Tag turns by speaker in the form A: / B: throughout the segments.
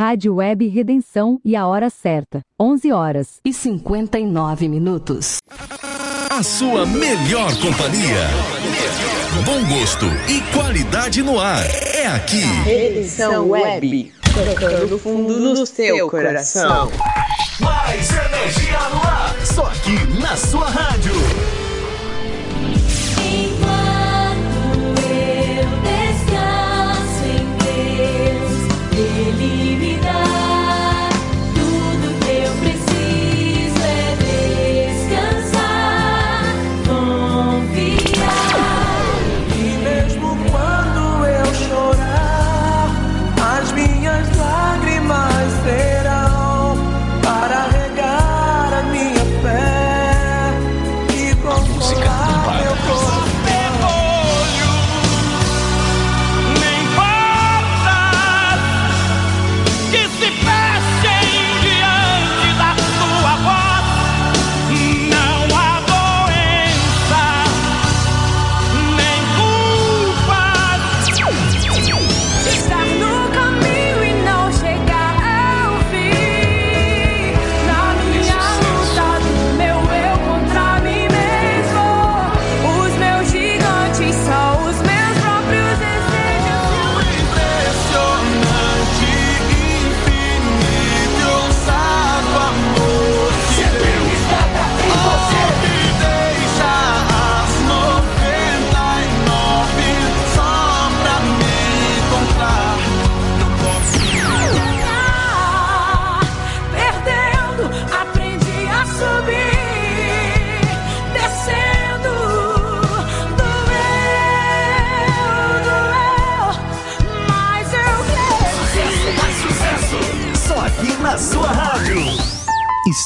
A: Rádio Web Redenção e a hora certa, 11 horas
B: e 59 minutos.
C: A sua melhor companhia. Bom gosto e qualidade no ar. É aqui.
D: Redenção Web. Tocando fundo do seu coração.
C: Mais energia no ar. Só aqui na sua rádio.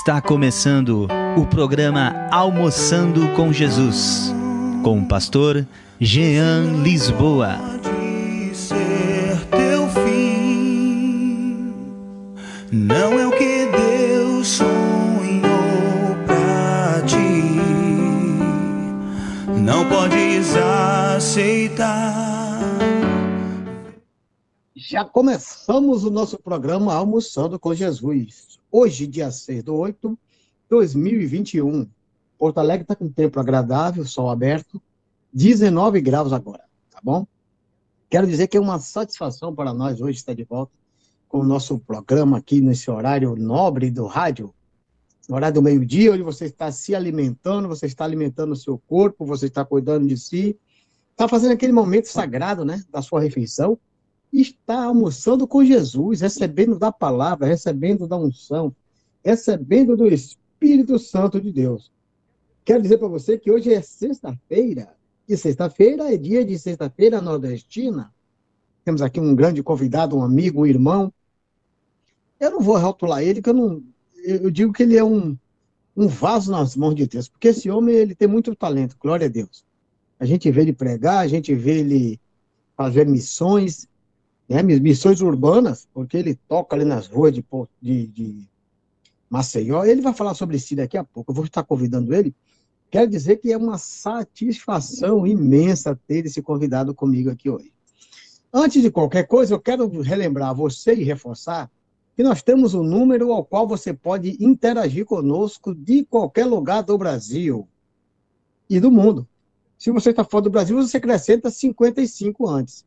E: Está começando o programa Almoçando com Jesus, com o pastor Jean Lisboa.
F: Não é o que Deus sonhou pra ti. Não podes aceitar.
G: Já começamos o nosso programa Almoçando com Jesus hoje, dia 6 do 8 de 2021. Porto Alegre está com tempo agradável, sol aberto, 19 graus agora, tá bom? Quero dizer que é uma satisfação para nós hoje estar de volta com o nosso programa aqui nesse horário nobre do rádio, no horário do meio-dia, onde você está se alimentando, você está alimentando o seu corpo, você está cuidando de si, está fazendo aquele momento sagrado, né, da sua refeição, está almoçando com Jesus, recebendo da palavra, recebendo da unção, recebendo do Espírito Santo de Deus. Quero dizer para você que hoje é sexta-feira, e sexta-feira é dia de sexta-feira nordestina. Temos aqui um grande convidado, um amigo, um irmão. Eu não vou rotular ele, que eu não. Eu digo que ele é um, um vaso nas mãos de Deus, porque esse homem ele tem muito talento, glória a Deus. A gente vê ele pregar, a gente vê ele fazer missões, né, missões urbanas, porque ele toca ali nas ruas de, de, de Maceió. Ele vai falar sobre si daqui a pouco. Eu vou estar convidando ele. Quero dizer que é uma satisfação imensa ter esse convidado comigo aqui hoje. Antes de qualquer coisa, eu quero relembrar você e reforçar que nós temos um número ao qual você pode interagir conosco de qualquer lugar do Brasil e do mundo. Se você está fora do Brasil, você acrescenta 55 antes.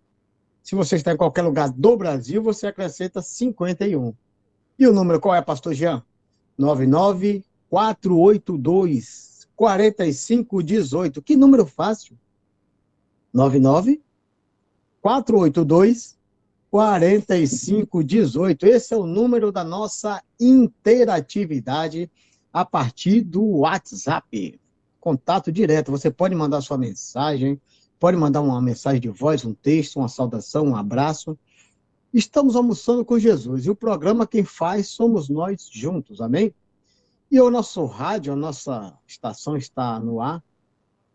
G: Se você está em qualquer lugar do Brasil, você acrescenta 51. E o número qual é, pastor Jean? 99482 4518. Que número fácil? 99 482 4518. Esse é o número da nossa interatividade a partir do WhatsApp. Contato direto. Você pode mandar sua mensagem, Pode mandar uma mensagem de voz, um texto, uma saudação, um abraço. Estamos almoçando com Jesus e o programa quem faz somos nós juntos, amém? E o nosso rádio, a nossa estação está no ar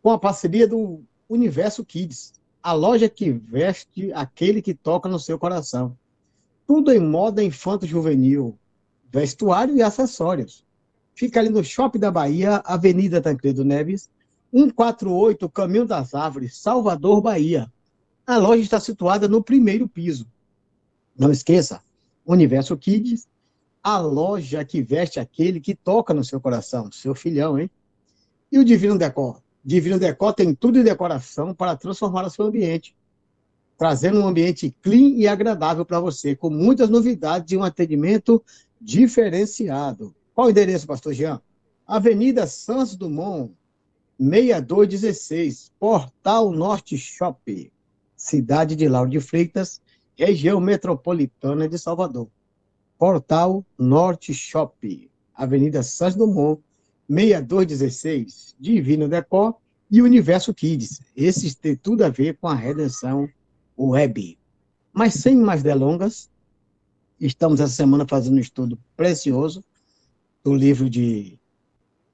G: com a parceria do Universo Kids, a loja que veste aquele que toca no seu coração. Tudo em moda infanto-juvenil, vestuário e acessórios. Fica ali no Shopping da Bahia, Avenida Tancredo Neves, 148 Caminho das Árvores, Salvador, Bahia. A loja está situada no primeiro piso. Não esqueça, Universo Kids, a loja que veste aquele que toca no seu coração, seu filhão, hein? E o Divino Decor? Divino Decor tem tudo de decoração para transformar o seu ambiente, trazendo um ambiente clean e agradável para você, com muitas novidades e um atendimento diferenciado. Qual o endereço, pastor Jean? Avenida Santos Dumont, 6216, Portal Norte Shopping, cidade de Lauro de Freitas, região metropolitana de Salvador. Portal Norte Shopping, Avenida Santos Dumont, 6216, Divino Decor e Universo Kids. Esses têm tudo a ver com a redenção web. Mas sem mais delongas, estamos essa semana fazendo um estudo precioso do livro de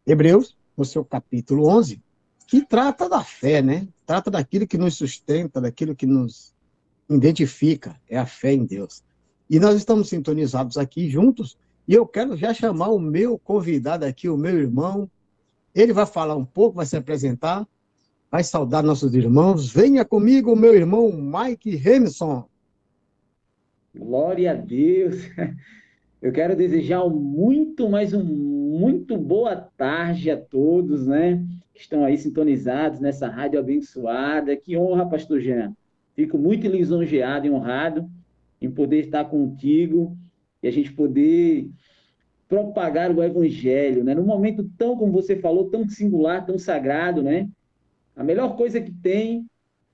G: Hebreus, no seu capítulo 11, que trata da fé, né? Trata daquilo que nos sustenta, daquilo que nos identifica, é a fé em Deus. E nós estamos sintonizados aqui juntos e eu quero já chamar o meu convidado aqui, o meu irmão. Ele vai falar um pouco, vai se apresentar, vai saudar nossos irmãos. Venha comigo, meu irmão Mike Remson.
H: Glória a Deus. Eu quero desejar muito, mais um muito boa tarde a todos, né? Que estão aí sintonizados nessa rádio abençoada. Que honra, pastor Jean. Fico muito lisonjeado e honrado em poder estar contigo e a gente poder propagar o evangelho, né? Num momento tão, como você falou, tão singular, tão sagrado, né? A melhor coisa que tem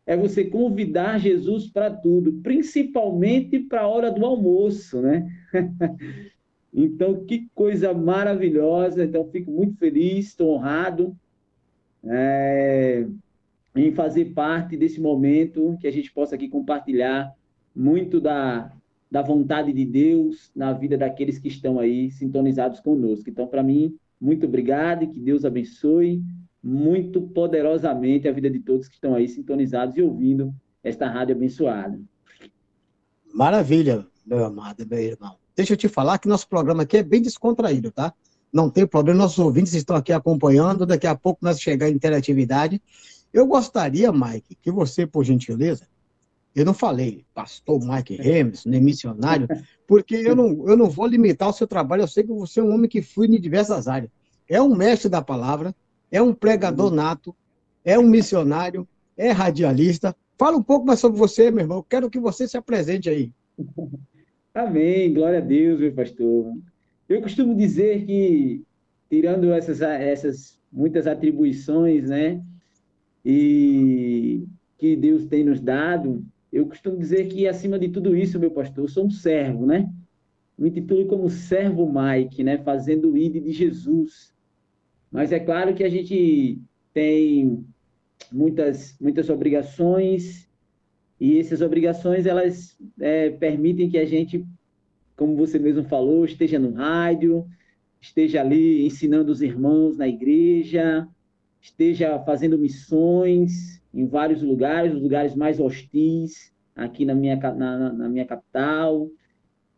H: é você convidar Jesus para tudo, principalmente para a hora do almoço, né? então, que coisa maravilhosa. Então, fico muito feliz, estou honrado é, em fazer parte desse momento que a gente possa aqui compartilhar muito da, da vontade de Deus na vida daqueles que estão aí sintonizados conosco. Então, para mim, muito obrigado e que Deus abençoe muito poderosamente a vida de todos que estão aí sintonizados e ouvindo esta rádio abençoada.
G: Maravilha, meu amado, meu irmão. Deixa eu te falar que nosso programa aqui é bem descontraído, tá? Não tem problema, nossos ouvintes estão aqui acompanhando, daqui a pouco nós chegar em interatividade. Eu gostaria, Mike, que você, por gentileza, eu não falei pastor Mike Remes, nem missionário, porque eu não, eu não vou limitar o seu trabalho. Eu sei que você é um homem que flui em diversas áreas. É um mestre da palavra, é um pregador nato, é um missionário, é radialista. Fala um pouco mais sobre você, meu irmão. Eu quero que você se apresente aí.
H: Amém. Glória a Deus, meu pastor. Eu costumo dizer que, tirando essas, essas muitas atribuições, né, e que Deus tem nos dado, eu costumo dizer que, acima de tudo isso, meu pastor, eu sou um servo, né? Me intitulo como servo Mike, né? Fazendo o ID de Jesus. Mas é claro que a gente tem muitas, muitas obrigações e essas obrigações, elas é, permitem que a gente, como você mesmo falou, esteja no rádio, esteja ali ensinando os irmãos na igreja, esteja fazendo missões, em vários lugares, os lugares mais hostis, aqui na minha, na, na minha capital.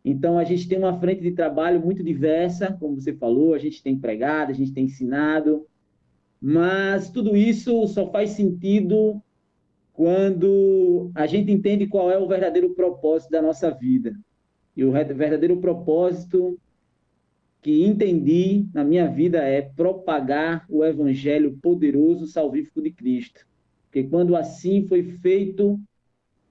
H: Então, a gente tem uma frente de trabalho muito diversa, como você falou, a gente tem pregado, a gente tem ensinado, mas tudo isso só faz sentido quando a gente entende qual é o verdadeiro propósito da nossa vida. E o verdadeiro propósito que entendi na minha vida é propagar o evangelho poderoso salvífico de Cristo. Porque quando assim foi feito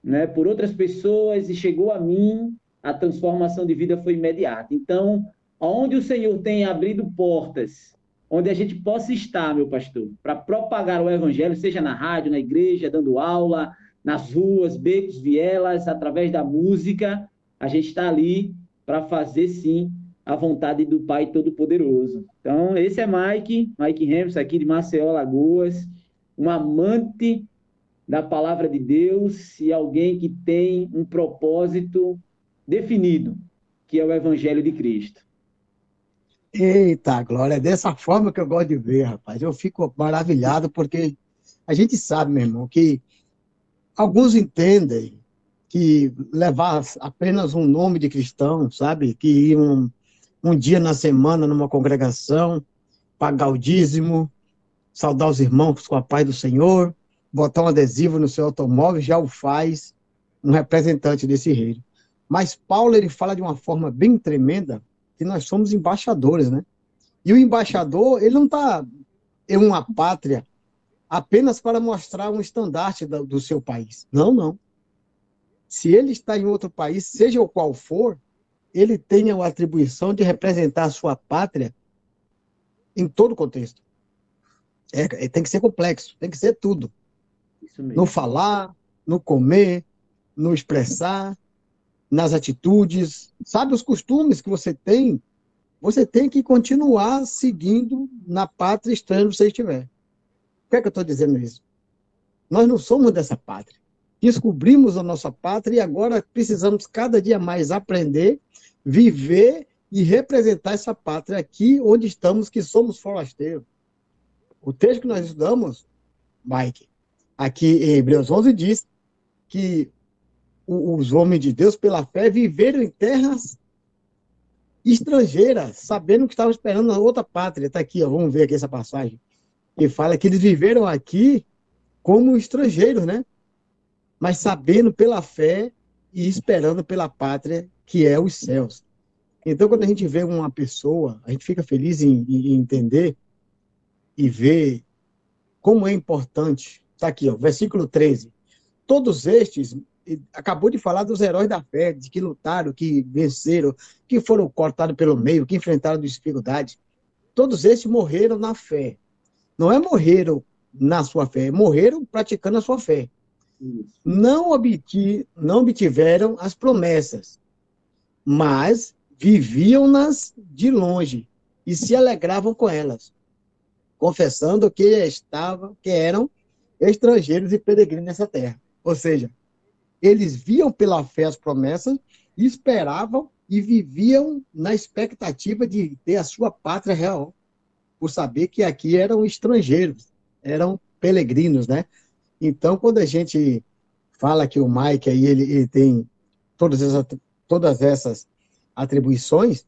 H: né, por outras pessoas e chegou a mim, a transformação de vida foi imediata. Então, onde o Senhor tem abrido portas, onde a gente possa estar, meu pastor, para propagar o evangelho, seja na rádio, na igreja, dando aula, nas ruas, becos, vielas, através da música, a gente está ali para fazer sim a vontade do Pai Todo-Poderoso. Então, esse é Mike, Mike Ramos, aqui de Maceió, Lagoas um amante da palavra de Deus e alguém que tem um propósito definido, que é o Evangelho de Cristo.
G: Eita, Glória, é dessa forma que eu gosto de ver, rapaz. Eu fico maravilhado porque a gente sabe, meu irmão, que alguns entendem que levar apenas um nome de cristão, sabe? Que ir um, um dia na semana numa congregação, pagar o dízimo, saudar os irmãos com a paz do Senhor, botar um adesivo no seu automóvel, já o faz um representante desse reino. Mas Paulo ele fala de uma forma bem tremenda que nós somos embaixadores, né? E o embaixador, ele não está em uma pátria apenas para mostrar um estandarte do, seu país. Não, não. Se ele está em outro país, seja o qual for, ele tem a atribuição de representar a sua pátria em todo o contexto. É, é tem que ser complexo, tem que ser tudo. No falar, no comer, no expressar, nas atitudes, sabe os costumes que você tem, você tem que continuar seguindo na pátria estranha que você estiver. Por que, é que eu estou dizendo isso? Nós não somos dessa pátria. Descobrimos a nossa pátria e agora precisamos cada dia mais aprender, viver e representar essa pátria aqui onde estamos, que somos forasteiros. O texto que nós estudamos, Mike, aqui em Hebreus 11 diz que os homens de Deus, pela fé, viveram em terras estrangeiras, sabendo que estavam esperando na outra pátria. Está aqui, ó, vamos ver aqui essa passagem. Que fala que eles viveram aqui como estrangeiros, né? Mas sabendo pela fé e esperando pela pátria que é os céus. Então, quando a gente vê uma pessoa, a gente fica feliz em, em entender e ver como é importante. Está aqui, ó, versículo 13. Todos estes acabou de falar dos heróis da fé, de que lutaram, que venceram, que foram cortados pelo meio, que enfrentaram dificuldades. Todos esses morreram na fé. Não é morreram na sua fé, morreram praticando a sua fé. Não, obti, não obtiveram as promessas, mas viviam-nas de longe e se alegravam com elas, confessando que estavam, que eram estrangeiros e peregrinos nessa terra. Ou seja, eles viam pela fé as promessas, esperavam e viviam na expectativa de ter a sua pátria real, por saber que aqui eram estrangeiros, eram peregrinos, né? Então, quando a gente fala que o Mike aí ele, ele tem todas essas, todas essas atribuições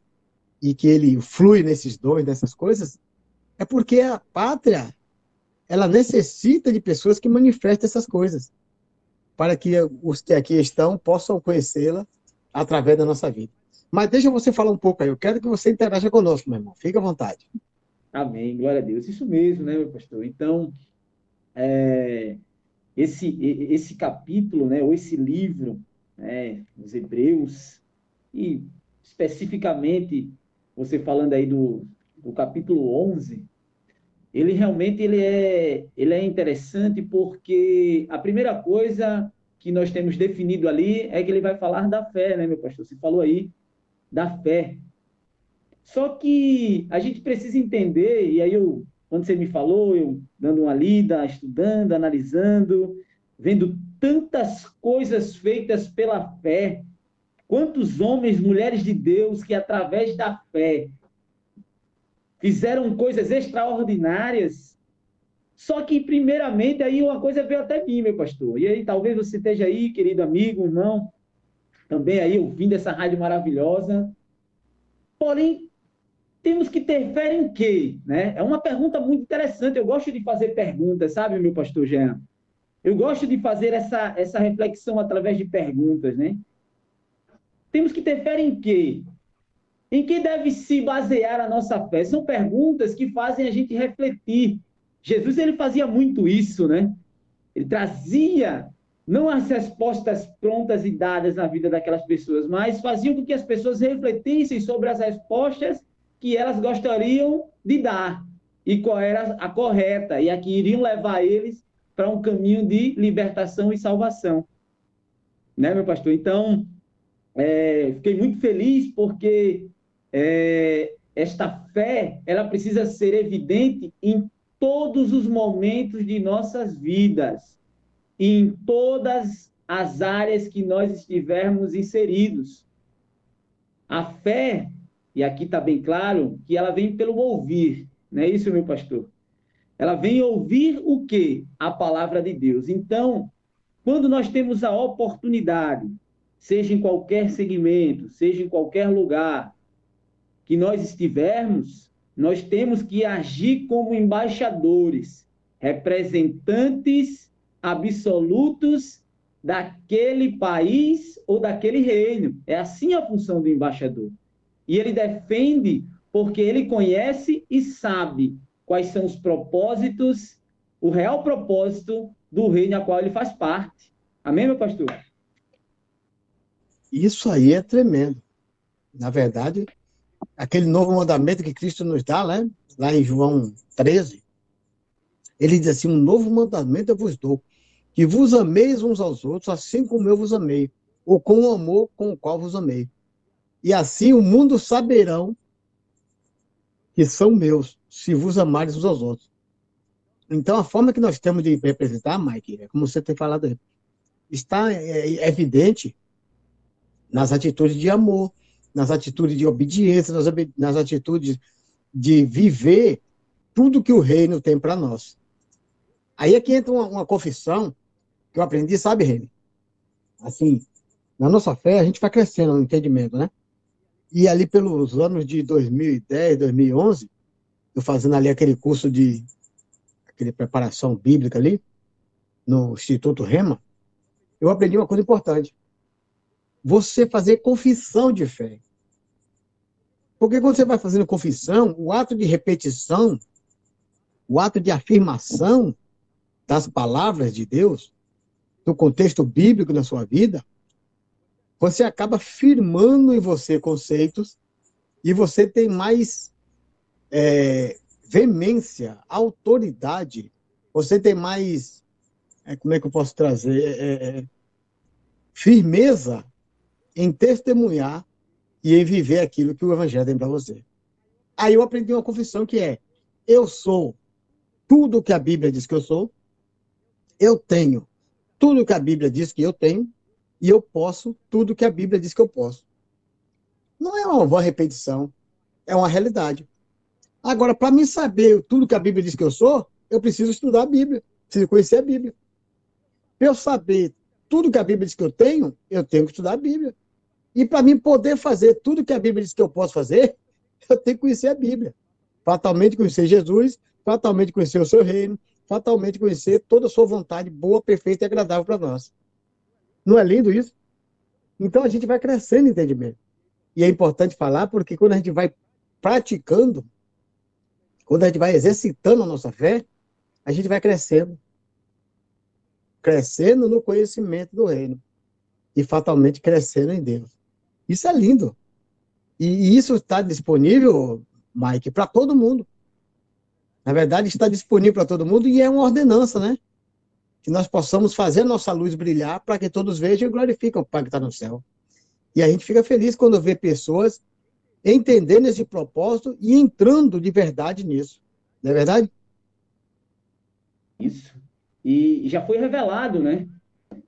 G: e que ele flui nesses dons, nessas coisas, é porque a pátria ela necessita de pessoas que manifestem essas coisas para que os que aqui estão possam conhecê-la através da nossa vida. Mas deixa você falar um pouco aí. Eu quero que você interaja conosco, meu irmão. Fique à vontade.
H: Amém. Glória a Deus. Isso mesmo, né, meu pastor? Então, é, esse, esse capítulo, né, ou esse livro, né, os Hebreus, e especificamente, você falando aí do, do capítulo 11, ele realmente ele é, ele é interessante porque a primeira coisa que nós temos definido ali é que ele vai falar da fé, né, meu pastor? Você falou aí da fé. Só que a gente precisa entender, e aí eu, quando você me falou, eu dando uma lida, estudando, analisando, vendo tantas coisas feitas pela fé, quantos homens, mulheres de Deus que através da fé fizeram coisas extraordinárias. Só que, primeiramente, aí uma coisa veio até mim, meu pastor. E aí, talvez você esteja aí, querido amigo, irmão, também aí ouvindo essa rádio maravilhosa. Porém, temos que ter fé em quê? Né? É uma pergunta muito interessante. Eu gosto de fazer perguntas, sabe, meu pastor Jean? Eu gosto de fazer essa, essa reflexão através de perguntas, né? Temos que ter fé em quê? Em que deve se basear a nossa fé? São perguntas que fazem a gente refletir. Jesus ele fazia muito isso, né? Ele trazia não as respostas prontas e dadas na vida daquelas pessoas, mas fazia com que as pessoas refletissem sobre as respostas que elas gostariam de dar e qual era a correta e a que iriam levar eles para um caminho de libertação e salvação. Né, meu pastor? Então, é, fiquei muito feliz porque é, esta fé ela precisa ser evidente em todos os momentos de nossas vidas, em todas as áreas que nós estivermos inseridos. A fé, e aqui está bem claro, que ela vem pelo ouvir, não é isso, meu pastor? Ela vem ouvir o quê? A palavra de Deus. Então, quando nós temos a oportunidade, seja em qualquer segmento, seja em qualquer lugar, que nós estivermos, nós temos que agir como embaixadores, representantes absolutos daquele país ou daquele reino. É assim a função do embaixador. E ele defende porque ele conhece e sabe quais são os propósitos, o real propósito do reino a qual ele faz parte. Amém, meu pastor?
G: Isso aí é tremendo. Na verdade, aquele novo mandamento que Cristo nos dá, né? lá em João 13, ele diz assim: Um novo mandamento eu vos dou, que vos ameis uns aos outros, assim como eu vos amei, ou com o amor com o qual vos amei. E assim o mundo saberão que são meus, se vos amares uns aos outros. Então, a forma que nós temos de representar, Mike, é como você tem falado está é, é evidente nas atitudes de amor, nas atitudes de obediência, nas, nas atitudes de viver tudo que o reino tem para nós. Aí aqui entra uma, uma, confissão que eu aprendi, sabe, Rene? Assim, na nossa fé, a gente vai crescendo no entendimento, né? E ali pelos anos de 2010, 2011, eu fazendo ali aquele curso de aquele preparação bíblica ali, no Instituto Rema, eu aprendi uma coisa importante. Você fazer confissão de fé. Porque quando você vai fazendo confissão, o ato de repetição, o ato de afirmação das palavras de Deus, no contexto bíblico na sua vida, você acaba firmando em você conceitos e você tem mais é, veemência, autoridade, você tem mais, é, como é que eu posso trazer, é, é, é, firmeza em testemunhar e em viver aquilo que o Evangelho tem para você. Aí eu aprendi uma confissão que é: eu sou tudo que a Bíblia diz que eu sou, eu tenho tudo que a Bíblia diz que eu tenho, e eu posso tudo que a Bíblia diz que eu posso. Não é uma boa repetição, é uma realidade. Agora, para mim saber tudo que a Bíblia diz que eu sou, eu preciso estudar a Bíblia, preciso conhecer a Bíblia. Para eu saber tudo que a Bíblia diz que eu tenho, eu tenho que estudar a Bíblia. E para mim poder fazer tudo que a Bíblia diz que eu posso fazer, eu tenho que conhecer a Bíblia. Fatalmente conhecer Jesus, fatalmente conhecer o seu reino, fatalmente conhecer toda a sua vontade boa, perfeita e agradável para nós. Não é lindo isso? Então a gente vai crescendo em entendimento. E é importante falar porque quando a gente vai praticando, quando a gente vai exercitando a nossa fé, a gente vai crescendo. Crescendo no conhecimento do reino. E fatalmente crescendo em Deus. Isso é lindo. E, isso está disponível, Mike, para todo mundo. Na verdade, está disponível para todo mundo e é uma ordenança, né? Que nós possamos fazer nossa luz brilhar para que todos vejam e glorifiquem o Pai que está no céu. E a gente fica feliz quando vê pessoas entendendo esse propósito e entrando de verdade nisso. Não é verdade?
H: Isso. E já foi revelado, né?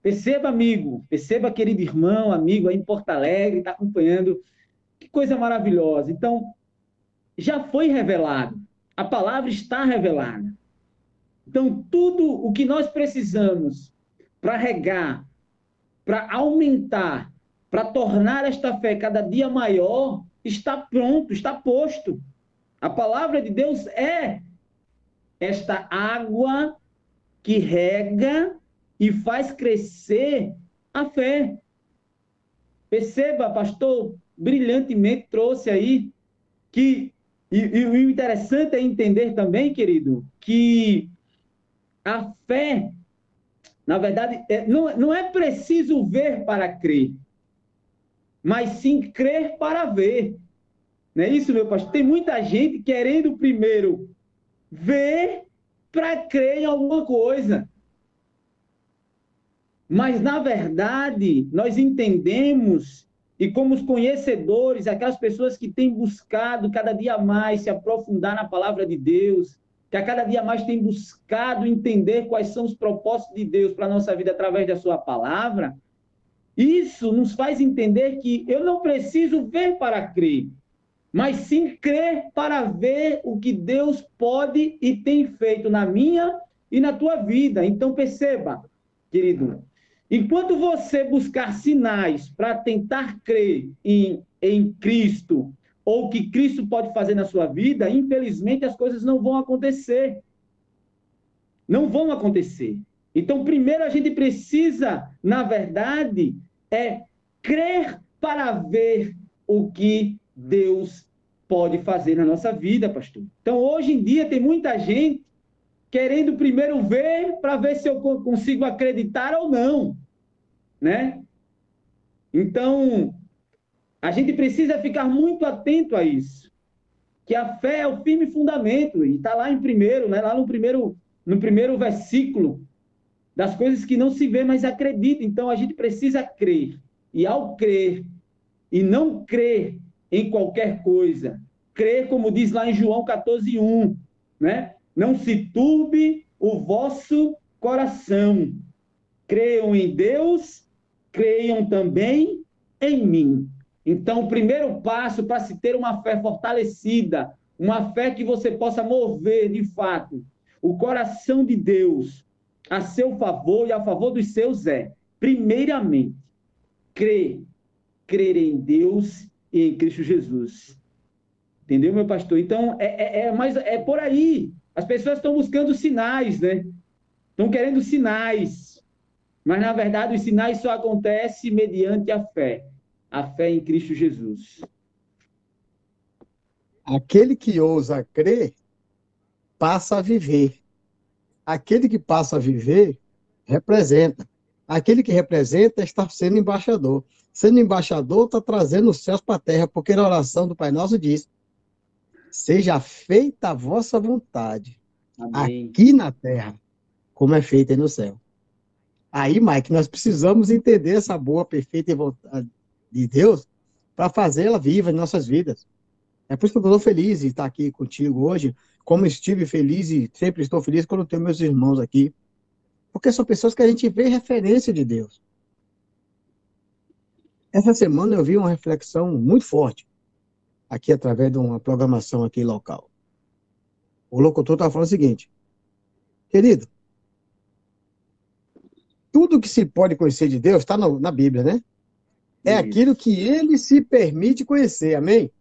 H: Perceba, amigo, perceba, querido irmão, amigo aí em Porto Alegre, está acompanhando. Que coisa maravilhosa. Então, já foi revelado. A palavra está revelada. Então, tudo o que nós precisamos para regar, para aumentar, para tornar esta fé cada dia maior, está pronto, está posto. A palavra de Deus é esta água que rega e faz crescer a fé. Perceba, pastor, brilhantemente trouxe aí que e, o interessante é entender também, querido, que a fé, na verdade, é, não, não é preciso ver para crer mas sim crer para ver. Não é isso, meu pastor? Tem muita gente querendo primeiro ver para crer em alguma coisa. Mas, na verdade, nós entendemos, e como os conhecedores, aquelas pessoas que têm buscado cada dia mais se aprofundar na palavra de Deus, que a cada dia mais têm buscado entender quais são os propósitos de Deus para a nossa vida através da sua palavra, isso nos faz entender que eu não preciso ver para crer, mas sim crer para ver o que Deus pode e tem feito na minha e na tua vida. Então perceba, querido, enquanto você buscar sinais para tentar crer em, em Cristo ou o que Cristo pode fazer na sua vida, infelizmente as coisas não vão acontecer. Não vão acontecer. Então, primeiro a gente precisa, na verdade, é crer para ver o que Deus pode fazer na nossa vida, pastor. Então, hoje em dia, tem muita gente querendo primeiro ver para ver se eu consigo acreditar ou não, né? Então, a gente precisa ficar muito atento a isso, que a fé é o firme fundamento e está lá em primeiro, né? Lá no primeiro, no primeiro versículo das coisas que não se vê, mas acredita. Então, a gente precisa crer e ao crer e não crer em qualquer coisa, crer como diz lá em João 14:1, né? Não se turbe o vosso coração. Creiam em Deus, creiam também em mim. Então, o primeiro passo para se ter uma fé fortalecida, uma fé que você possa mover de fato o coração de Deus a seu favor e a favor dos seus é, primeiramente, crer, crer em Deus e em Cristo Jesus. Entendeu, meu pastor? Então, é, é, é, é por aí. As pessoas estão buscando sinais, né? Estão querendo sinais. Mas, na verdade, os sinais só acontecem mediante a fé. A fé em Cristo Jesus.
G: Aquele que ousa crer, passa a viver. Aquele que passa a viver, representa. Aquele que representa está sendo embaixador. Sendo embaixador, está trazendo os céus para a terra, porque na oração do Pai Nosso diz: Seja feita a vossa vontade, Amém. aqui na terra, como é feita no céu. Aí, Mike, nós precisamos entender essa boa, perfeita vontade de Deus para fazê-la viva em nossas vidas. É por isso que eu estou feliz de estar aqui contigo hoje, como estive feliz e sempre estou feliz quando tenho meus irmãos aqui. Porque são pessoas que a gente vê referência de Deus. Essa semana eu vi uma reflexão muito forte, aqui através de uma programação aqui local. O locutor estava falando o seguinte, querido, tudo que se pode conhecer de Deus está na Bíblia, né? É aquilo que ele se permite conhecer, amém?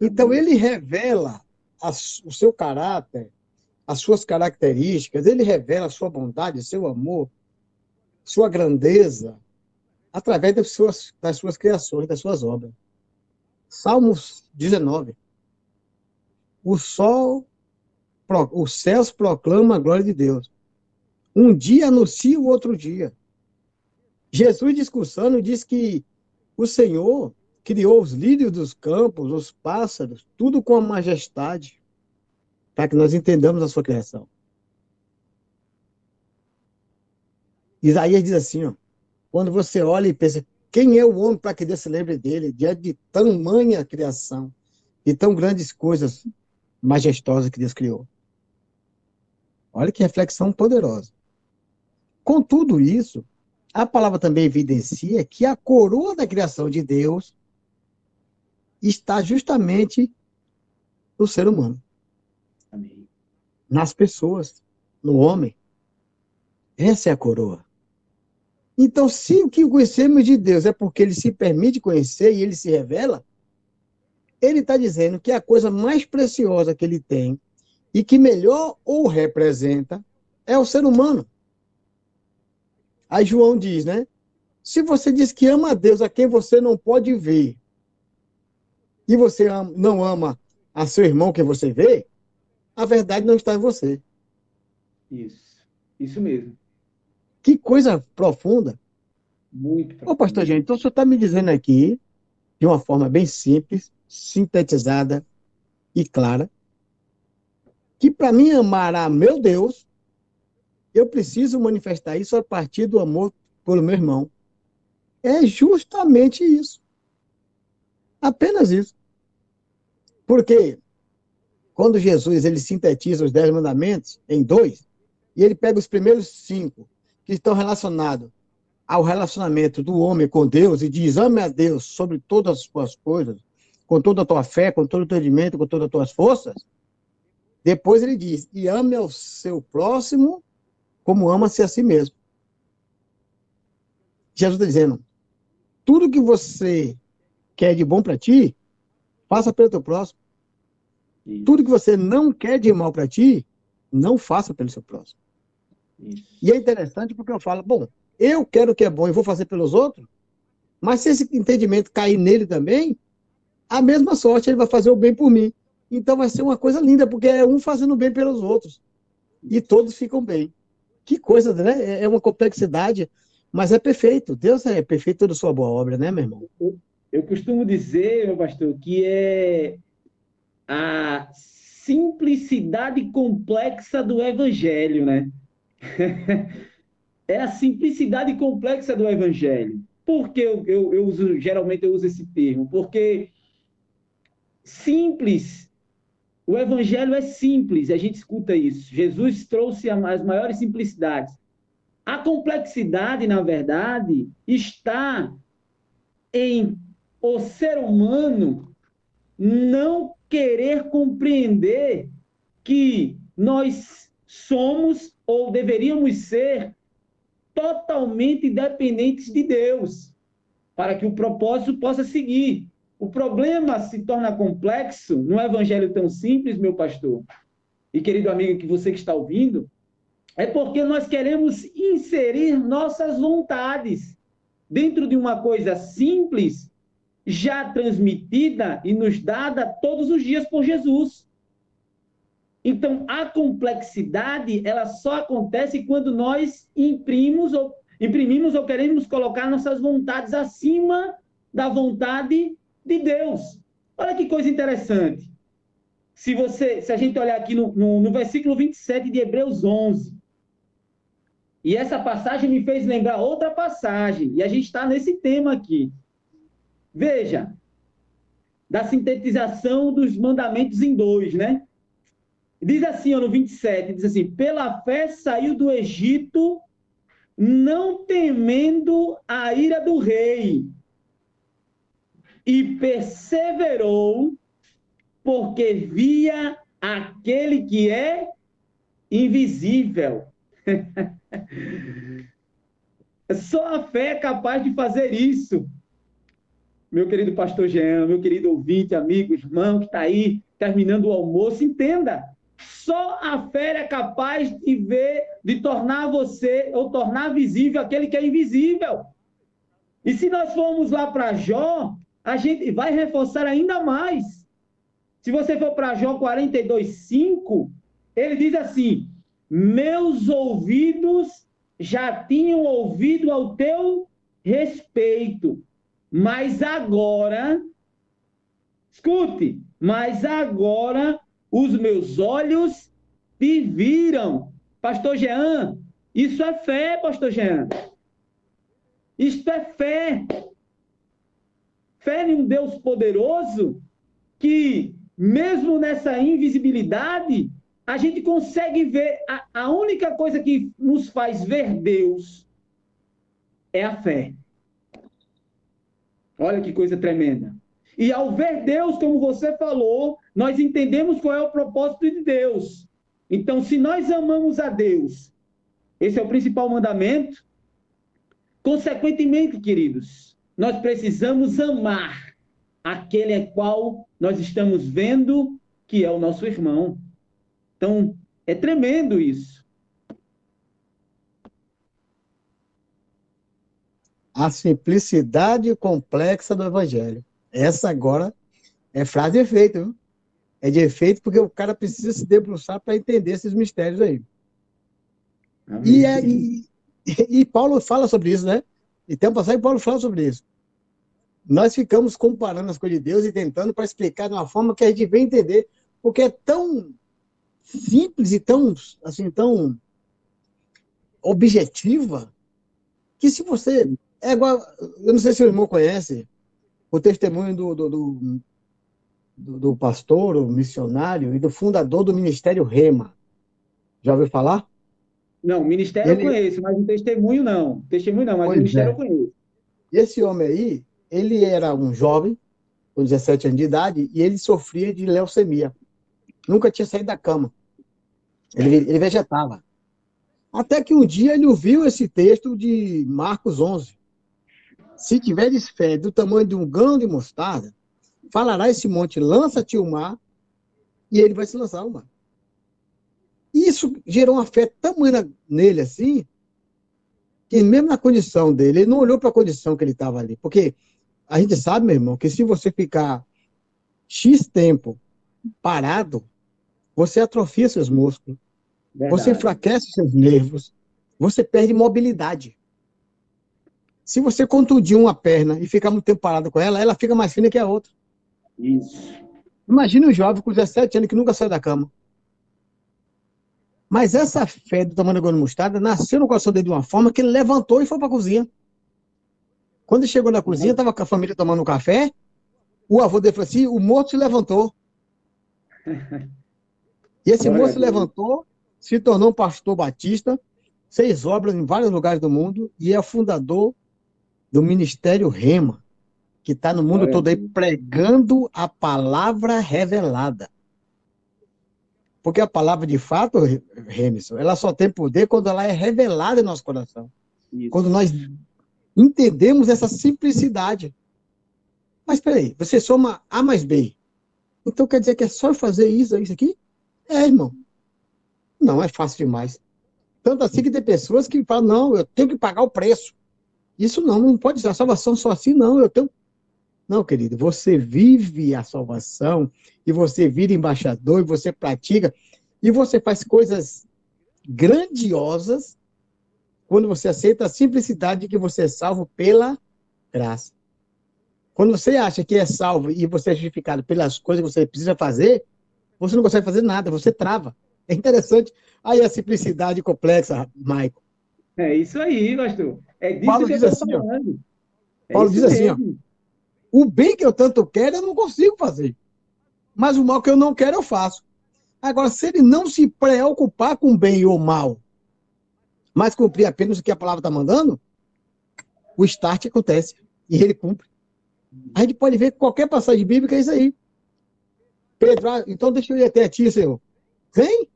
G: Então ele revela a, o seu caráter, as suas características, ele revela a sua bondade, seu amor, sua grandeza, através das suas, das suas criações, das suas obras. Salmos 19. O sol, os céus proclamam a glória de Deus. Um dia anuncia o outro dia. Jesus discursando diz que o Senhor criou os lírios dos campos, os pássaros, tudo com a majestade, para que nós entendamos a sua criação. Isaías diz assim, ó, quando você olha e pensa, quem é o homem para que Deus se lembre dele, diante de tamanha criação e tão grandes coisas majestosas que Deus criou? Olha que reflexão poderosa. Com tudo isso, a palavra também evidencia que a coroa da criação de Deus está justamente no ser humano. Amém. Nas pessoas, no homem. Essa é a coroa. Então, se o que conhecemos de Deus é porque ele se permite conhecer e ele se revela, ele está dizendo que a coisa mais preciosa que ele tem e que melhor o representa é o ser humano. Aí João diz, né? Se você diz que ama a Deus a quem você não pode ver, e você não ama a seu irmão que você vê, a verdade não está em você.
H: Isso. Isso mesmo.
G: Que coisa profunda.
H: Muito profunda.
G: Ô, pastor gente, então o senhor está me dizendo aqui, de uma forma bem simples, sintetizada e clara, que para mim amar a meu Deus, eu preciso manifestar isso a partir do amor pelo meu irmão. É justamente isso. Apenas isso. Porque quando Jesus ele sintetiza os dez mandamentos em dois, e ele pega os primeiros cinco, que estão relacionados ao relacionamento do homem com Deus, e diz: ame a Deus sobre todas as suas coisas, com toda a tua fé, com todo o teu entendimento, com todas as tuas forças. Depois ele diz: e ame ao seu próximo como ama-se a si mesmo. Jesus está dizendo: tudo que você quer de bom para ti, faça pelo teu próximo. Isso. Tudo que você não quer de mal para ti, não faça pelo seu próximo. Isso. E é interessante porque eu falo, bom, eu quero o que é bom e vou fazer pelos outros, mas se esse entendimento cair nele também, a mesma sorte, ele vai fazer o bem por mim. Então vai ser uma coisa linda, porque é um fazendo bem pelos outros. E todos ficam bem. Que coisa, né? É, é uma complexidade, mas é perfeito. Deus é perfeito toda sua boa obra, né, meu irmão?
H: Eu, eu costumo dizer, meu pastor, que é a simplicidade complexa do evangelho, né? é a simplicidade complexa do evangelho. Por que eu, eu, eu uso, geralmente eu uso esse termo? Porque simples, o evangelho é simples, a gente escuta isso. Jesus trouxe as maiores simplicidades. A complexidade, na verdade, está em o ser humano não querer compreender que nós somos ou deveríamos ser totalmente dependentes de Deus para que o propósito possa seguir. O problema se torna complexo num evangelho tão simples, meu pastor, e querido amigo que você que está ouvindo, é porque nós queremos inserir nossas vontades dentro de uma coisa simples já transmitida e nos dada todos os dias por Jesus. Então, a complexidade, ela só acontece quando nós imprimimos ou, imprimimos ou queremos colocar nossas vontades acima da vontade de Deus. Olha que coisa interessante. Se você, se a gente olhar aqui no, no, no versículo 27 de Hebreus 11, e essa passagem me fez lembrar outra passagem, e a gente está nesse tema aqui. Veja, da sintetização dos mandamentos em dois, né? Diz assim, ó, no 27, diz assim: pela fé saiu do Egito, não temendo a ira do rei, e perseverou, porque via aquele que é invisível. Só a fé é capaz de fazer isso meu querido pastor Jean, meu querido ouvinte, amigo, irmão que está aí terminando o almoço, entenda. Só a fé é capaz de ver, de tornar você, ou tornar visível aquele que é invisível. E se nós formos lá para Jó, a gente vai reforçar ainda mais. Se você for para Jó 42,5, ele diz assim: Meus ouvidos já tinham ouvido ao teu respeito, mas agora, escute, mas agora os meus olhos te viram. Pastor Jean, isso é fé, pastor Jean. Isto é fé. Fé em um Deus poderoso que, mesmo nessa invisibilidade, a gente consegue ver. A, a única coisa que nos faz ver Deus é a fé. Olha que coisa tremenda. E ao ver Deus, como você falou, nós entendemos qual é o propósito de Deus. Então, se nós amamos a Deus, esse é o principal mandamento. Consequentemente, queridos, nós precisamos amar aquele a qual nós estamos vendo que é o nosso irmão. Então, é tremendo isso.
G: a simplicidade complexa do evangelho. Essa agora é frase de efeito, viu? É de efeito porque o cara precisa se debruçar para entender esses mistérios aí. E, é, e, e, Paulo fala sobre isso, né? E tem um passagem que Paulo fala sobre isso. Nós ficamos comparando as coisas de Deus e tentando para explicar de uma forma que a gente vem entender, porque é tão simples e tão, assim, tão objetiva, que se você é igual, eu não sei se o irmão conhece o testemunho do, do, do, do pastor, o missionário e do fundador do Ministério Rema. Já ouviu falar?
H: Não, ministério ele... eu conheço, mas o testemunho não. Testemunho não, mas pois o ministério é. eu conheço.
G: Esse homem aí, ele era um jovem, com 17 anos de idade, e ele sofria de leucemia. Nunca tinha saído da cama. Ele, ele vegetava. Até que um dia ele ouviu esse texto de Marcos 11. Se tiveres fé do tamanho de um grão de mostarda, falará esse monte, lança-te o mar, e ele vai se lançar ao mar. Isso gerou uma fé tamanha nele assim, que mesmo na condição dele, ele não olhou para a condição que ele estava ali. Porque a gente sabe, meu irmão, que se você ficar X tempo parado, você atrofia seus músculos, Verdade. você enfraquece seus nervos, você perde mobilidade. Se você contundir uma perna e ficar muito tempo parado com ela, ela fica mais fina que a outra.
H: Isso.
G: Imagina um jovem com 17 anos que nunca saiu da cama. Mas essa fé do tamanho da mostarda nasceu no coração dele de uma forma que ele levantou e foi para a cozinha. Quando ele chegou na cozinha, estava com a família tomando um café, o avô dele falou assim, o morto se levantou. E esse moço se levantou, se tornou um pastor batista, fez obras em vários lugares do mundo e é fundador do Ministério Rema, que está no mundo todo aí pregando a palavra revelada. Porque a palavra de fato, Remison, ela só tem poder quando ela é revelada em nosso coração. Isso. Quando nós entendemos essa simplicidade. Mas peraí, você soma A mais B. Então quer dizer que é só fazer isso, isso aqui? É, irmão. Não é fácil demais. Tanto assim que tem pessoas que falam, não, eu tenho que pagar o preço. Isso não, não pode ser a salvação só assim, não. Eu tenho. Não, querido, você vive a salvação e você vira embaixador e você pratica e você faz coisas grandiosas quando você aceita a simplicidade de que você é salvo pela graça. Quando você acha que é salvo e você é justificado pelas coisas que você precisa fazer, você não consegue fazer nada, você trava. É interessante. Aí a simplicidade complexa, Maico.
H: É isso aí, pastor. É disso
G: Paulo
H: que
G: diz assim, falando. É Paulo diz assim, ó, o bem que eu tanto quero, eu não consigo fazer. Mas o mal que eu não quero, eu faço. Agora, se ele não se preocupar com bem ou mal, mas cumprir apenas o que a palavra está mandando, o start acontece. E ele cumpre. A gente pode ver que qualquer passagem bíblica é isso aí. Pedro, ah, então deixa eu ir até ti, Senhor. Vem.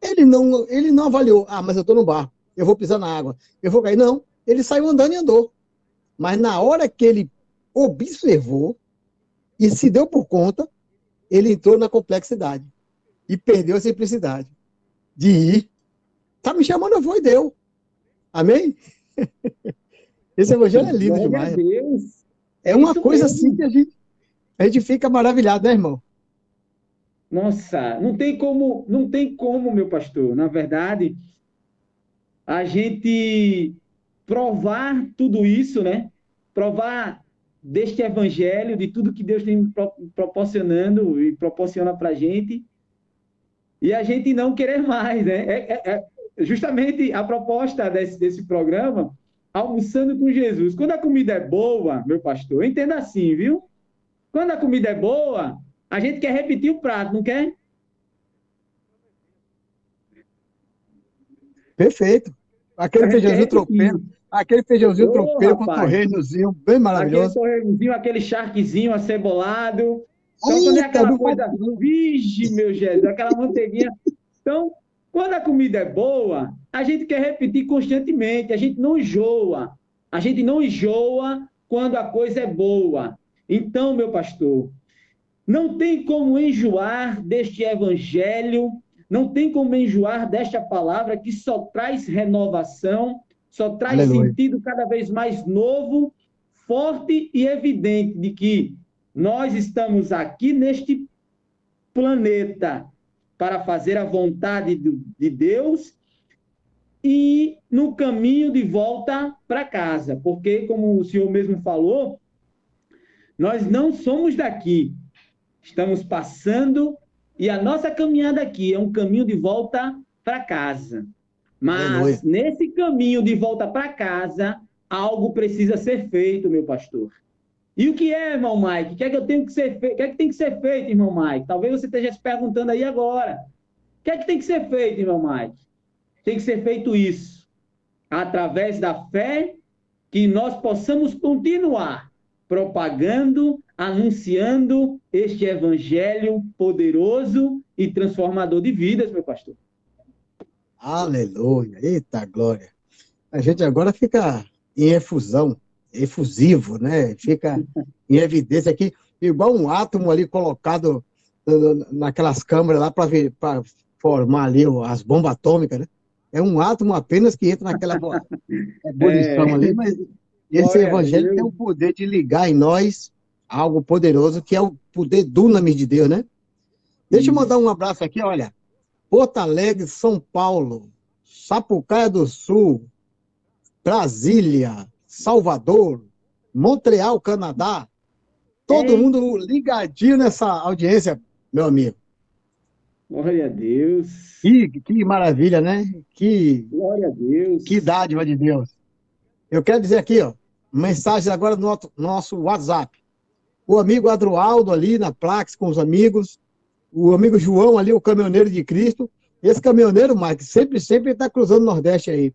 G: Ele não, ele não avaliou. Ah, mas eu estou no barco eu vou pisar na água, eu vou cair. Não, ele saiu andando e andou. Mas na hora que ele observou e se deu por conta, ele entrou na complexidade e perdeu a simplicidade de ir. Tá me chamando, eu vou e deu. Amém? Esse evangelho é lindo demais. É uma coisa assim que a gente, a gente fica maravilhado, né, irmão?
H: Nossa, não tem como, não tem como, meu pastor. Na verdade, a gente provar tudo isso, né? Provar deste evangelho, de tudo que Deus tem proporcionando e proporciona para gente, e a gente não querer mais, né? É, é, é justamente a proposta desse, desse programa, almoçando com Jesus. Quando a comida é boa, meu pastor, entenda assim, viu? Quando a comida é boa, a gente quer repetir o prato, não quer?
G: Perfeito. Aquele feijãozinho tropeiro. Aquele feijãozinho oh, tropeiro com torresmozinho bem maravilhoso.
H: Aquele torresmozinho, aquele charquezinho acebolado. Então, quando é aquela coisa, vige, meu Jesus, aquela manteiguinha. Então, quando a comida é boa, a gente quer repetir constantemente, a gente não enjoa. A gente não enjoa quando a coisa é boa. Então, meu pastor, não tem como enjoar deste evangelho não tem como enjoar desta palavra que só traz renovação, só traz Aleluia. sentido cada vez mais novo, forte e evidente de que nós estamos aqui neste planeta para fazer a vontade de Deus e no caminho de volta para casa, porque, como o senhor mesmo falou, nós não somos daqui, estamos passando e a nossa caminhada aqui é um caminho de volta para casa. Mas nesse caminho de volta para casa, algo precisa ser feito, meu pastor. E o que é, irmão Mike? O que é que eu tenho que ser? O que é que tem que ser feito, irmão Mike? Talvez você esteja se perguntando aí agora. O que é que tem que ser feito, irmão Mike? Tem que ser feito isso. Através da fé, que nós possamos continuar propagando anunciando este evangelho poderoso e transformador de vidas, meu pastor.
G: Aleluia, eita glória. A gente agora fica em efusão, efusivo, né? Fica em evidência aqui, igual um átomo ali colocado naquelas câmeras lá para formar ali as bombas atômicas, né? É um átomo apenas que entra naquela abolição é. ali, mas esse evangelho tem o poder de ligar em nós algo poderoso, que é o poder dunamis de Deus, né? Deixa eu mandar um abraço aqui, olha. Porto Alegre, São Paulo, Sapucaia do Sul, Brasília, Salvador, Montreal, Canadá. Todo mundo ligadinho nessa audiência, meu amigo.
H: Glória a Deus.
G: Que, que maravilha, né? Que,
H: Glória a Deus.
G: Que dádiva de Deus. Eu quero dizer aqui, ó, mensagem agora no nosso WhatsApp. O amigo Adroaldo ali na Plax com os amigos, o amigo João ali, o caminhoneiro de Cristo. Esse caminhoneiro, Mike, sempre, sempre está cruzando o Nordeste aí.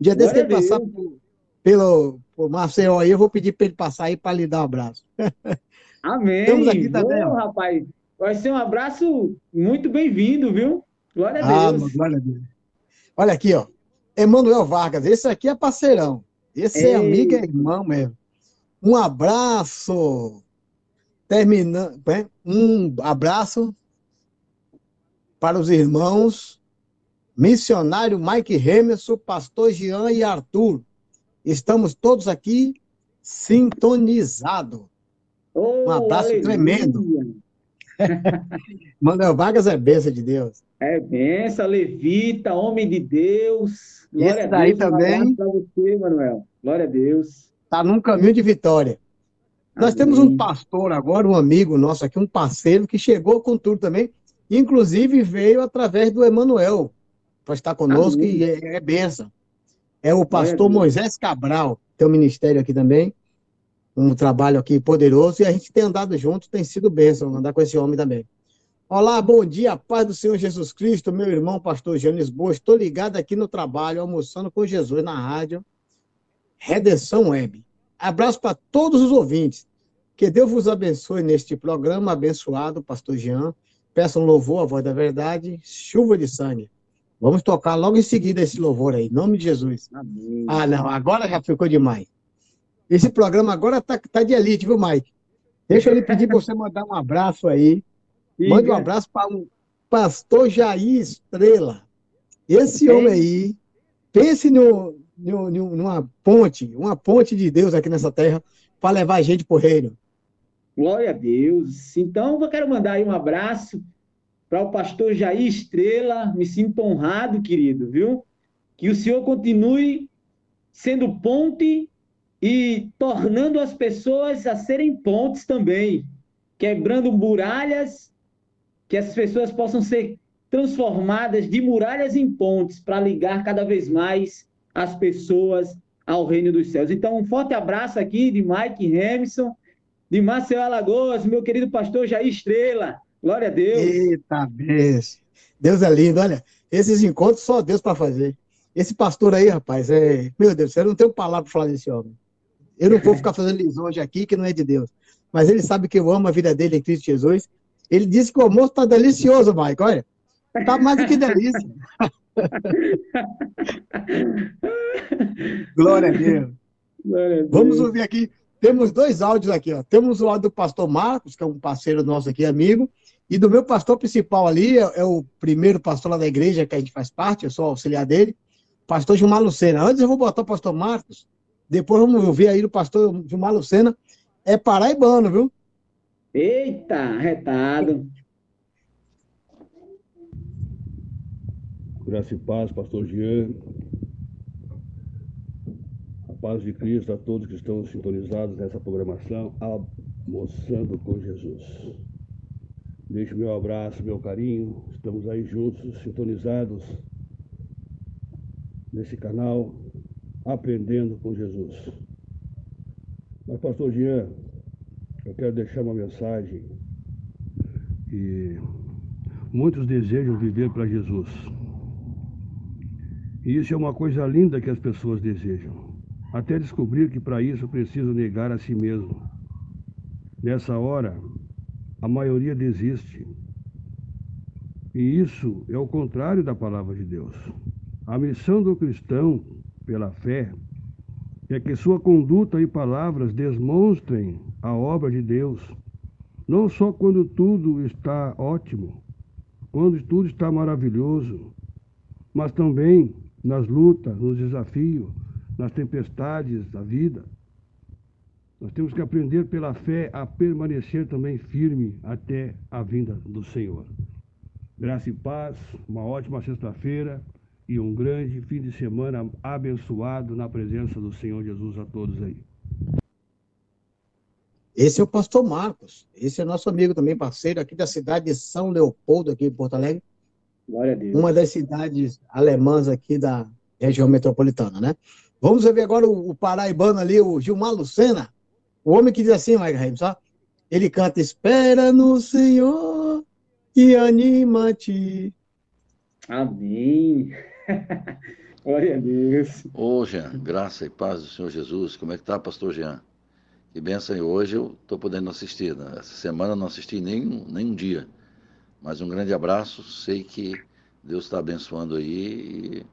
G: dia desse que ele passar por, pelo por Maceió aí, eu vou pedir para ele passar aí para lhe dar um abraço.
H: Amém. Estamos aqui também. Bom, rapaz. Vai ser um abraço muito bem-vindo, viu? Glória a ah, Deus. glória a Deus.
G: Olha aqui, ó. Emanuel Vargas, esse aqui é parceirão. Esse Ei. é amigo e é irmão mesmo. Um abraço. Terminando. Um abraço para os irmãos missionário Mike Remerson, pastor Jean e Arthur. Estamos todos aqui sintonizados. Oh, um abraço aleluia. tremendo. Manuel Vargas é benção de Deus.
H: É benção, levita, homem de Deus.
G: Glória Esse daí a Deus, também.
H: Para você, Manuel. Glória a Deus.
G: Está num caminho de vitória. Nós temos um pastor agora, um amigo nosso aqui, um parceiro que chegou com tudo também, inclusive veio através do Emanuel para estar conosco Amém. e é, é benção. É o pastor Moisés Cabral, tem um ministério aqui também um trabalho aqui poderoso e a gente tem andado junto, tem sido bênção andar com esse homem também. Olá, bom dia, paz do Senhor Jesus Cristo, meu irmão pastor Jean Lisboa, estou ligado aqui no trabalho, almoçando com Jesus na rádio Redenção Web. Abraço para todos os ouvintes. Que Deus vos abençoe neste programa abençoado, pastor Jean. Peço um louvor à voz da verdade, chuva de sangue. Vamos tocar logo em seguida esse louvor aí, em nome de Jesus. Amém. Ah, não, agora já ficou demais. Esse programa agora tá, tá de elite, viu, Mike? Deixa eu lhe pedir para você mandar um abraço aí. Mande um abraço para o pastor Jair Estrela. Esse homem aí, pense no, no, numa ponte, uma ponte de Deus aqui nessa terra para levar a gente para o reino.
H: Glória a Deus. Então, eu quero mandar aí um abraço para o pastor Jair Estrela. Me sinto honrado, querido, viu? Que o senhor continue sendo ponte e tornando as pessoas a serem pontes também, quebrando muralhas, que as pessoas possam ser transformadas de muralhas em pontes para ligar cada vez mais as pessoas ao reino dos céus. Então, um forte abraço aqui de Mike Remison, de Marcel Alagoas, meu querido pastor Jair Estrela. Glória a Deus.
G: Eita, beijo. Deus é lindo, olha. Esses encontros só Deus para fazer. Esse pastor aí, rapaz, é. Meu Deus, eu não tenho palavra para falar desse homem. Eu não vou ficar fazendo lisonja aqui, que não é de Deus. Mas ele sabe que eu amo a vida dele em Cristo Jesus. Ele disse que o almoço está delicioso, Mike. Olha, está mais do que delícia. Glória a Deus. Glória a Deus. Vamos ouvir aqui. Temos dois áudios aqui. Ó. Temos o áudio do pastor Marcos, que é um parceiro nosso aqui, amigo. E do meu pastor principal ali, é, é o primeiro pastor lá da igreja que a gente faz parte, eu sou auxiliar dele, pastor Gilmar Lucena. Antes eu vou botar o pastor Marcos, depois vamos ouvir aí o pastor Gilmar Lucena. É paraibano, viu?
H: Eita, retado.
I: Graça e paz, pastor Jean. A paz de Cristo a todos que estão sintonizados nessa programação, almoçando com Jesus. Deixo meu abraço, meu carinho. Estamos aí juntos, sintonizados nesse canal aprendendo com Jesus. Mas, pastor Jean, eu quero deixar uma mensagem que muitos desejam viver para Jesus. E isso é uma coisa linda que as pessoas desejam. Até descobrir que para isso precisa negar a si mesmo. Nessa hora, a maioria desiste. E isso é o contrário da palavra de Deus. A missão do cristão pela fé, é que sua conduta e palavras demonstrem a obra de Deus, não só quando tudo está ótimo, quando tudo está maravilhoso, mas também nas lutas, nos desafios, nas tempestades da vida. Nós temos que aprender pela fé a permanecer também firme até a vinda do Senhor. Graça e paz, uma ótima sexta-feira e um grande fim de semana abençoado na presença do Senhor Jesus a todos aí.
G: Esse é o pastor Marcos. Esse é nosso amigo também, parceiro aqui da cidade de São Leopoldo, aqui em Porto Alegre.
H: Glória a Deus.
G: Uma das cidades alemãs aqui da região metropolitana, né? Vamos ver agora o, o paraibano ali, o Gilmar Lucena. O homem que diz assim, Mike Reim, sabe? Ele canta, espera no Senhor e anima-te.
H: Amém. Glória a Deus.
J: Ô, Jean, graça e paz do Senhor Jesus. Como é que tá, pastor Jean? Que benção. E hoje eu estou podendo assistir. Né? Essa semana eu não assisti nem, nem um dia. Mas um grande abraço. Sei que Deus está abençoando aí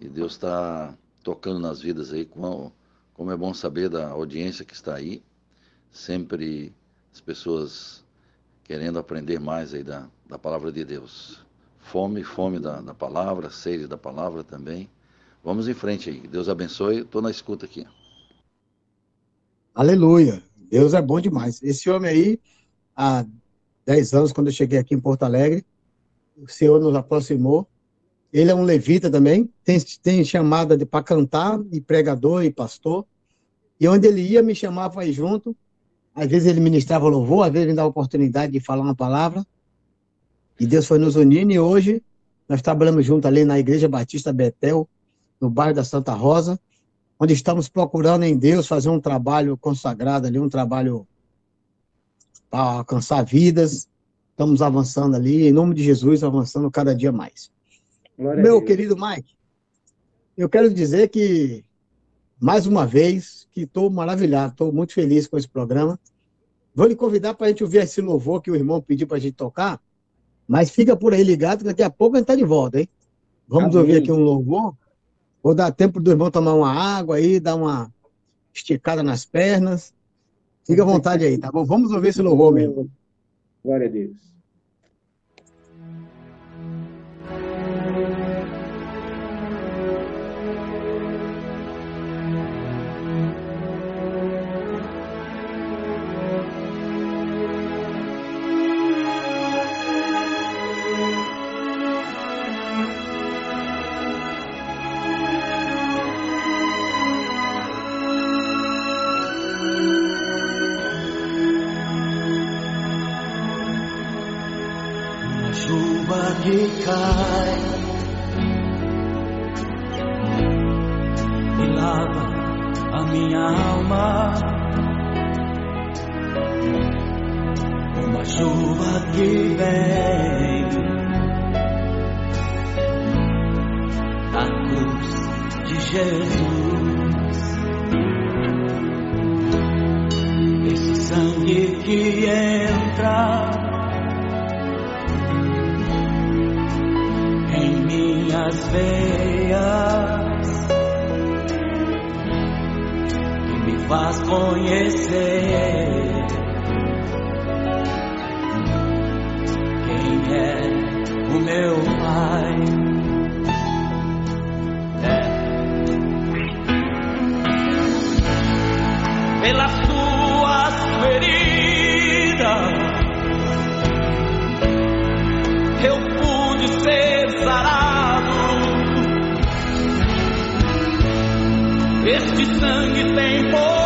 J: e, e Deus está tocando nas vidas aí. Como, como é bom saber da audiência que está aí. Sempre as pessoas querendo aprender mais aí da, da palavra de Deus. Fome, fome da, da palavra, sede da palavra também. Vamos em frente aí. Deus abençoe. Estou na escuta aqui.
G: Aleluia. Deus é bom demais. Esse homem aí, há 10 anos, quando eu cheguei aqui em Porto Alegre, o Senhor nos aproximou. Ele é um levita também, tem, tem chamada para cantar, e pregador, e pastor. E onde ele ia, me chamava junto. Às vezes ele ministrava louvor, às vezes me dava a oportunidade de falar uma palavra. E Deus foi nos unindo, e hoje nós trabalhamos junto ali na Igreja Batista Betel, no bairro da Santa Rosa onde estamos procurando em Deus fazer um trabalho consagrado ali, um trabalho para alcançar vidas. Estamos avançando ali, em nome de Jesus, avançando cada dia mais. Glória Meu querido Mike, eu quero dizer que, mais uma vez, que estou maravilhado, estou muito feliz com esse programa. Vou lhe convidar para a gente ouvir esse louvor que o irmão pediu para a gente tocar, mas fica por aí ligado, que daqui a pouco a gente está de volta, hein? Vamos Amém. ouvir aqui um louvor Vou dar tempo do irmão tomar uma água aí, dar uma esticada nas pernas. Fica à vontade aí, tá bom? Vamos ouvir esse louvor mesmo.
H: Glória a Deus. vas conhecer quem é o meu Pai.
K: Aqui cair, lava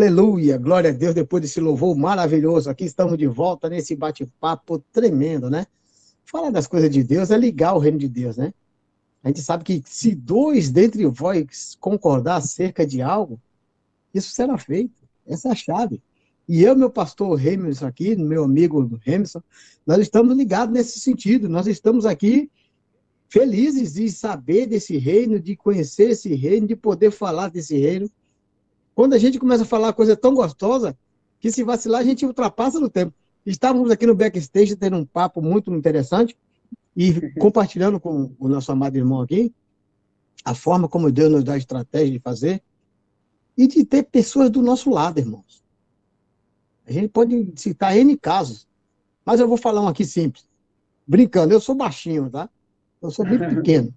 G: Aleluia, glória a Deus, depois desse louvor maravilhoso. Aqui estamos de volta nesse bate-papo tremendo, né? Falar das coisas de Deus é ligar o reino de Deus, né? A gente sabe que se dois dentre vós concordar acerca de algo, isso será feito. Essa é a chave. E eu, meu pastor Remilson aqui, meu amigo Remilson, nós estamos ligados nesse sentido. Nós estamos aqui felizes de saber desse reino, de conhecer esse reino, de poder falar desse reino quando a gente começa a falar coisa tão gostosa, que se vacilar, a gente ultrapassa no tempo. Estávamos aqui no backstage tendo um papo muito interessante e compartilhando com o nosso amado irmão aqui a forma como Deus nos dá a estratégia de fazer e de ter pessoas do nosso lado, irmãos. A gente pode citar N casos, mas eu vou falar um aqui simples. Brincando, eu sou baixinho, tá? Eu sou bem pequeno.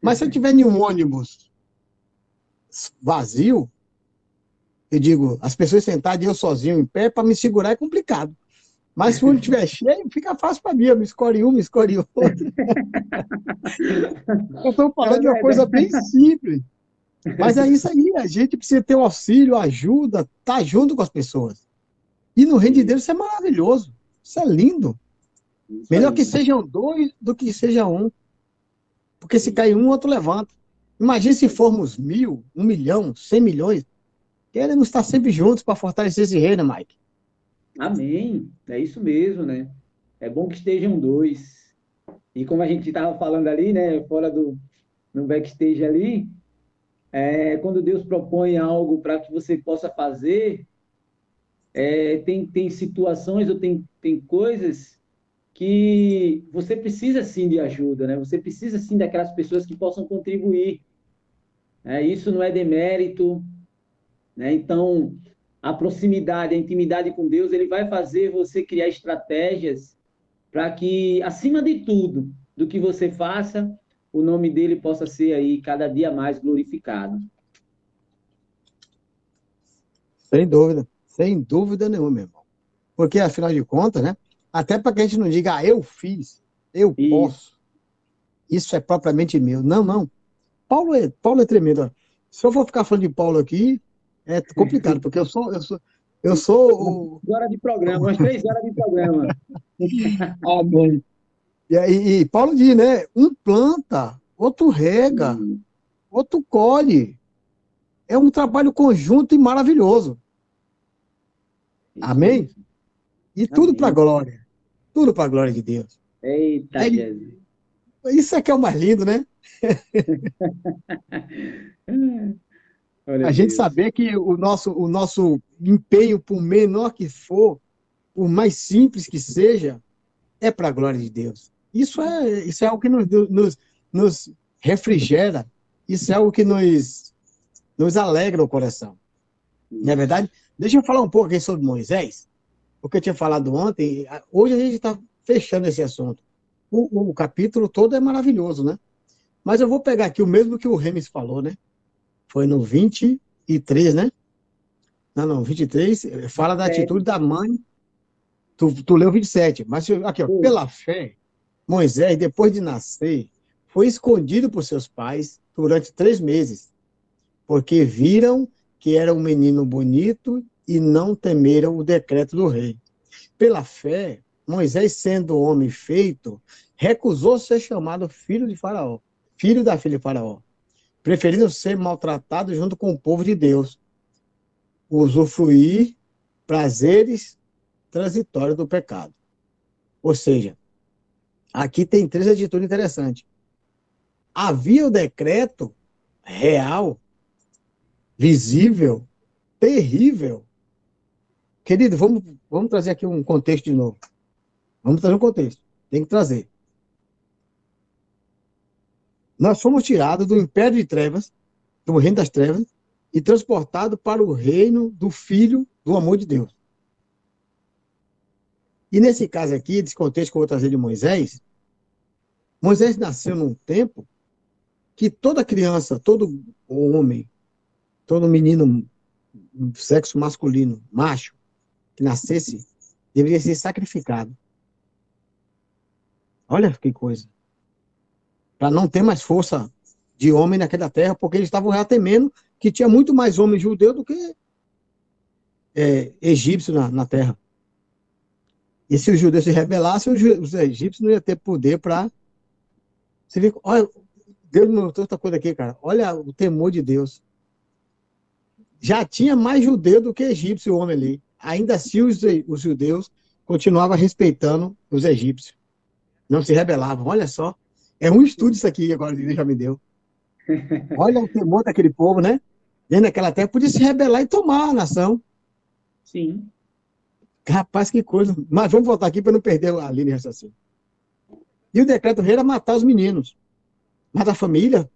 G: Mas se eu tiver em um ônibus vazio, eu digo, as pessoas sentadas e eu sozinho em pé, para me segurar é complicado. Mas se o estiver cheio, fica fácil para mim. Eu me escolhe um, me escolhe outro. eu estou falando de uma coisa bem simples. Mas é isso aí, a gente precisa ter o auxílio, ajuda, estar tá junto com as pessoas. E no reino de Deus isso é maravilhoso. Isso é lindo. Melhor que sejam dois do que seja um. Porque se cair um, outro levanta. Imagine se formos mil, um milhão, cem milhões. Queremos estar sempre juntos para fortalecer esse reino, Mike.
H: Amém. É isso mesmo, né? É bom que estejam dois. E como a gente estava falando ali, né, fora do no backstage ali, é, quando Deus propõe algo para que você possa fazer, é, tem, tem situações ou tem, tem coisas que você precisa sim de ajuda, né? Você precisa sim daquelas pessoas que possam contribuir. É, isso não é demérito, né? Então, a proximidade, a intimidade com Deus, ele vai fazer você criar estratégias para que, acima de tudo, do que você faça, o nome dele possa ser aí cada dia mais glorificado.
G: Sem dúvida, sem dúvida nenhuma, meu irmão. Porque, afinal de contas, né? Até para que a gente não diga, ah, eu fiz, eu Isso. posso. Isso é propriamente meu. Não, não. Paulo é, Paulo é tremendo. Se eu for ficar falando de Paulo aqui, é complicado, porque eu sou. Eu sou eu sou
H: o... Horas de programa, umas três horas de programa.
G: Amém. E, e, e Paulo diz, né? Um planta, outro rega, hum. outro colhe. É um trabalho conjunto e maravilhoso. Amém? E tudo para a glória. Tudo para a glória de Deus.
H: Eita, é, Jesus.
G: Isso é que é o mais lindo, né? Olha a gente saber que o nosso, o nosso empenho, por menor que for, por mais simples que seja, é para a glória de Deus. Isso é, isso é algo que nos, nos, nos refrigera, isso é algo que nos, nos alegra o coração. Não é verdade? Deixa eu falar um pouco aqui sobre Moisés, porque eu tinha falado ontem. Hoje a gente está fechando esse assunto. O, o, capítulo todo é maravilhoso, né? Mas eu vou pegar aqui o mesmo que o Remes falou, né? Foi no 23, né? Não, não, 23, fala da é. atitude da mãe. Tu, tu leu 27, mas aqui, ó, pela fé, Moisés, depois de nascer, foi escondido por seus pais durante três meses, porque viram que era um menino bonito e não temeram o decreto do rei. Pela fé, Moisés, sendo homem feito, recusou ser chamado filho de Faraó, filho da filha de Faraó, preferindo ser maltratado junto com o povo de Deus, usufruir prazeres transitórios do pecado. Ou seja, aqui tem três atitudes interessantes. Havia o decreto real, visível, terrível. Querido, vamos, vamos trazer aqui um contexto de novo. Vamos trazer um contexto. Tem que trazer. Nós fomos tirados do império de trevas, do reino das trevas, e transportados para o reino do Filho do amor de Deus. E nesse caso aqui, desse contexto que eu vou trazer de Moisés, Moisés nasceu num tempo que toda criança, todo homem, todo menino, sexo masculino, macho, que nascesse, deveria ser sacrificado. Olha que coisa para não ter mais força de homem naquela terra, porque eles estavam já temendo que tinha muito mais homens judeus do que é, egípcio na, na terra. E se os judeus se rebelassem, os egípcios não iam ter poder para. Você vê, olha, Deus me mostrou outra coisa aqui, cara. Olha o temor de Deus. Já tinha mais judeu do que egípcio o homem ali. Ainda assim, os, os judeus continuavam respeitando os egípcios. Não se rebelavam. Olha só. É um estudo isso aqui agora, Deus já me deu. Olha o temor daquele povo, né? Dentro daquela terra, podia se rebelar e tomar a nação.
H: Sim.
G: Rapaz, que coisa. Mas vamos voltar aqui para não perder a linha de raciocínio. E o decreto rei era matar os meninos. Mas a família,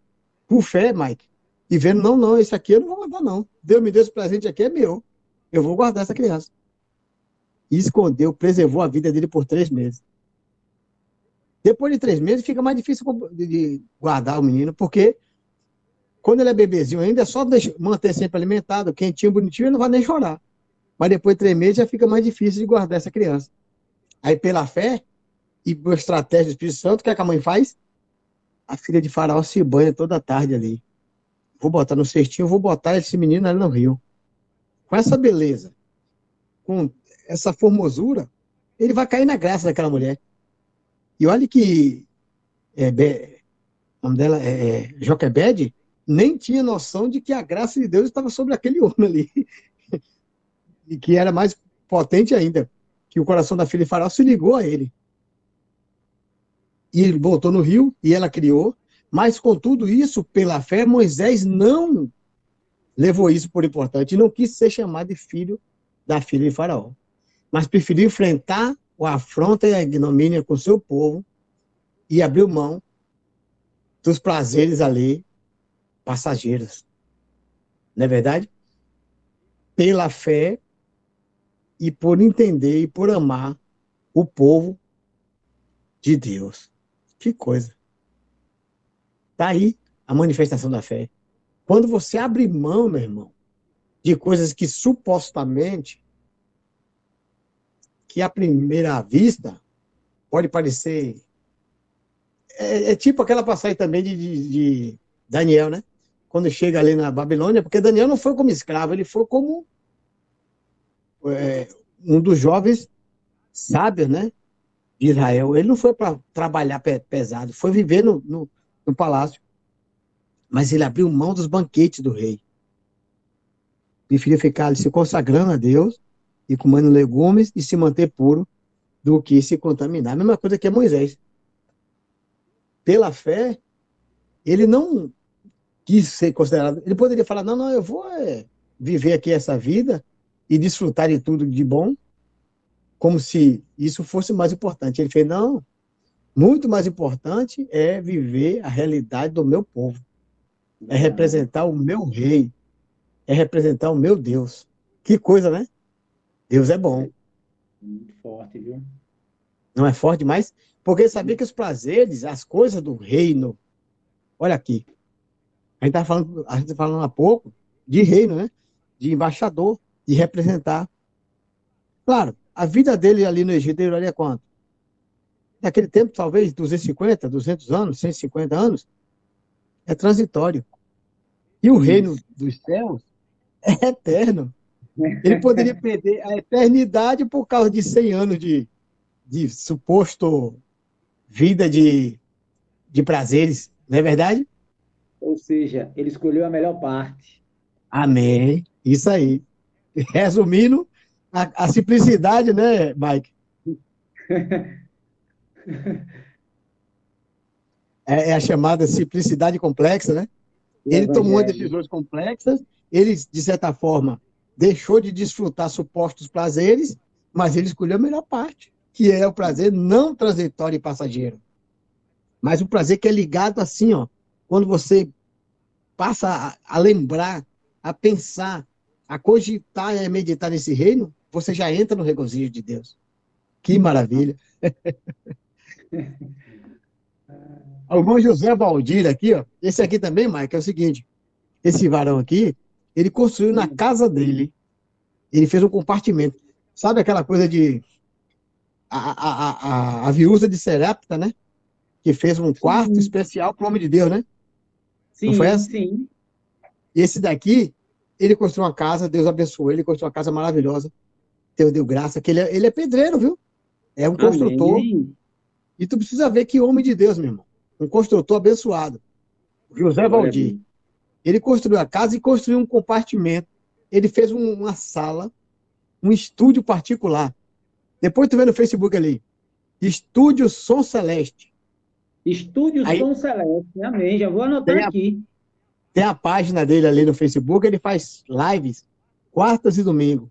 G: por fé, Mike, e vendo, não, não, esse aqui eu não vou matar, não. Deus me deu esse presente aqui, é meu. Eu vou guardar essa criança. E escondeu, preservou a vida dele por três meses. Depois de três meses, fica mais difícil de guardar o menino, porque quando ele é bebezinho ainda, é só manter sempre alimentado, quentinho, bonitinho, ele não vai nem chorar. Mas depois de três meses já fica mais difícil de guardar essa criança. Aí, pela fé e por estratégia do Espírito Santo, o que, é que a mãe faz? A filha de Faraó se banha toda tarde ali. Vou botar no cestinho, vou botar esse menino ali no rio. Com essa beleza, com essa formosura, ele vai cair na graça daquela mulher. E olha que é, Be, o nome dela é, é Joquebede nem tinha noção de que a graça de Deus estava sobre aquele homem ali. E que era mais potente ainda, que o coração da filha de Faraó se ligou a ele. E ele voltou no rio e ela criou, mas com tudo isso, pela fé, Moisés não levou isso por importante, não quis ser chamado de filho da filha de Faraó, mas preferiu enfrentar o afronta e a ignomínia com seu povo e abriu mão dos prazeres ali passageiros. Não é verdade? Pela fé, e por entender e por amar o povo de Deus. Que coisa. Está aí a manifestação da fé. Quando você abre mão, meu irmão, de coisas que supostamente, que à primeira vista, pode parecer. É, é tipo aquela passagem também de, de, de Daniel, né? Quando chega ali na Babilônia, porque Daniel não foi como escravo, ele foi como é, um dos jovens sábios, né? De Israel. Ele não foi para trabalhar pesado, foi viver no, no, no palácio. Mas ele abriu mão dos banquetes do rei. Preferiu ficar ali se consagrando a Deus e comendo legumes e se manter puro do que se contaminar. A mesma coisa que é Moisés. Pela fé, ele não quis ser considerado. Ele poderia falar: não, não, eu vou é, viver aqui essa vida e desfrutar de tudo de bom, como se isso fosse mais importante. Ele fez, não, muito mais importante é viver a realidade do meu povo, é representar o meu rei, é representar o meu Deus. Que coisa, né? Deus é bom.
H: Muito forte, viu?
G: Não é forte mais? Porque sabia que os prazeres, as coisas do reino, olha aqui, a gente está falando, a gente tá falando há pouco de reino, né? De embaixador de representar. Claro, a vida dele ali no Egito duraria quanto? Naquele tempo, talvez 250, 200 anos, 150 anos, é transitório. E o reino dos céus é eterno. Ele poderia perder a eternidade por causa de 100 anos de, de suposto vida de, de prazeres, não é verdade?
H: Ou seja, ele escolheu a melhor parte.
G: Amém. Isso aí. Resumindo, a, a simplicidade, né, Mike? É, é, a chamada simplicidade complexa, né? Ele tomou decisões complexas, ele, de certa forma, deixou de desfrutar supostos prazeres, mas ele escolheu a melhor parte, que é o prazer não transitório e passageiro. Mas o prazer que é ligado assim, ó, quando você passa a, a lembrar, a pensar a cogitar e a meditar nesse reino, você já entra no regozijo de Deus. Que maravilha! irmão José Valdir aqui, ó, esse aqui também, Mike, é o seguinte, esse varão aqui, ele construiu na casa dele, ele fez um compartimento. Sabe aquela coisa de a, a, a, a viúva de Serapta, né? Que fez um quarto sim. especial para o homem de Deus, né?
H: Sim, sim.
G: Esse daqui, ele construiu uma casa, Deus abençoou ele, construiu uma casa maravilhosa. Deus deu graça, que ele é, ele é pedreiro, viu? É um construtor.
H: Amém.
G: E tu precisa ver que homem de Deus, meu irmão. Um construtor abençoado. José Valdir. Ele construiu a casa e construiu um compartimento. Ele fez um- uma sala, um estúdio particular. Depois tu vê no Facebook ali. Estúdio Som Celeste.
H: Estúdio
G: Aí-
H: Som Celeste. Amém. Já vou anotar
G: Tem a-
H: aqui.
G: Tem a página dele ali no Facebook, ele faz lives quartas e domingo.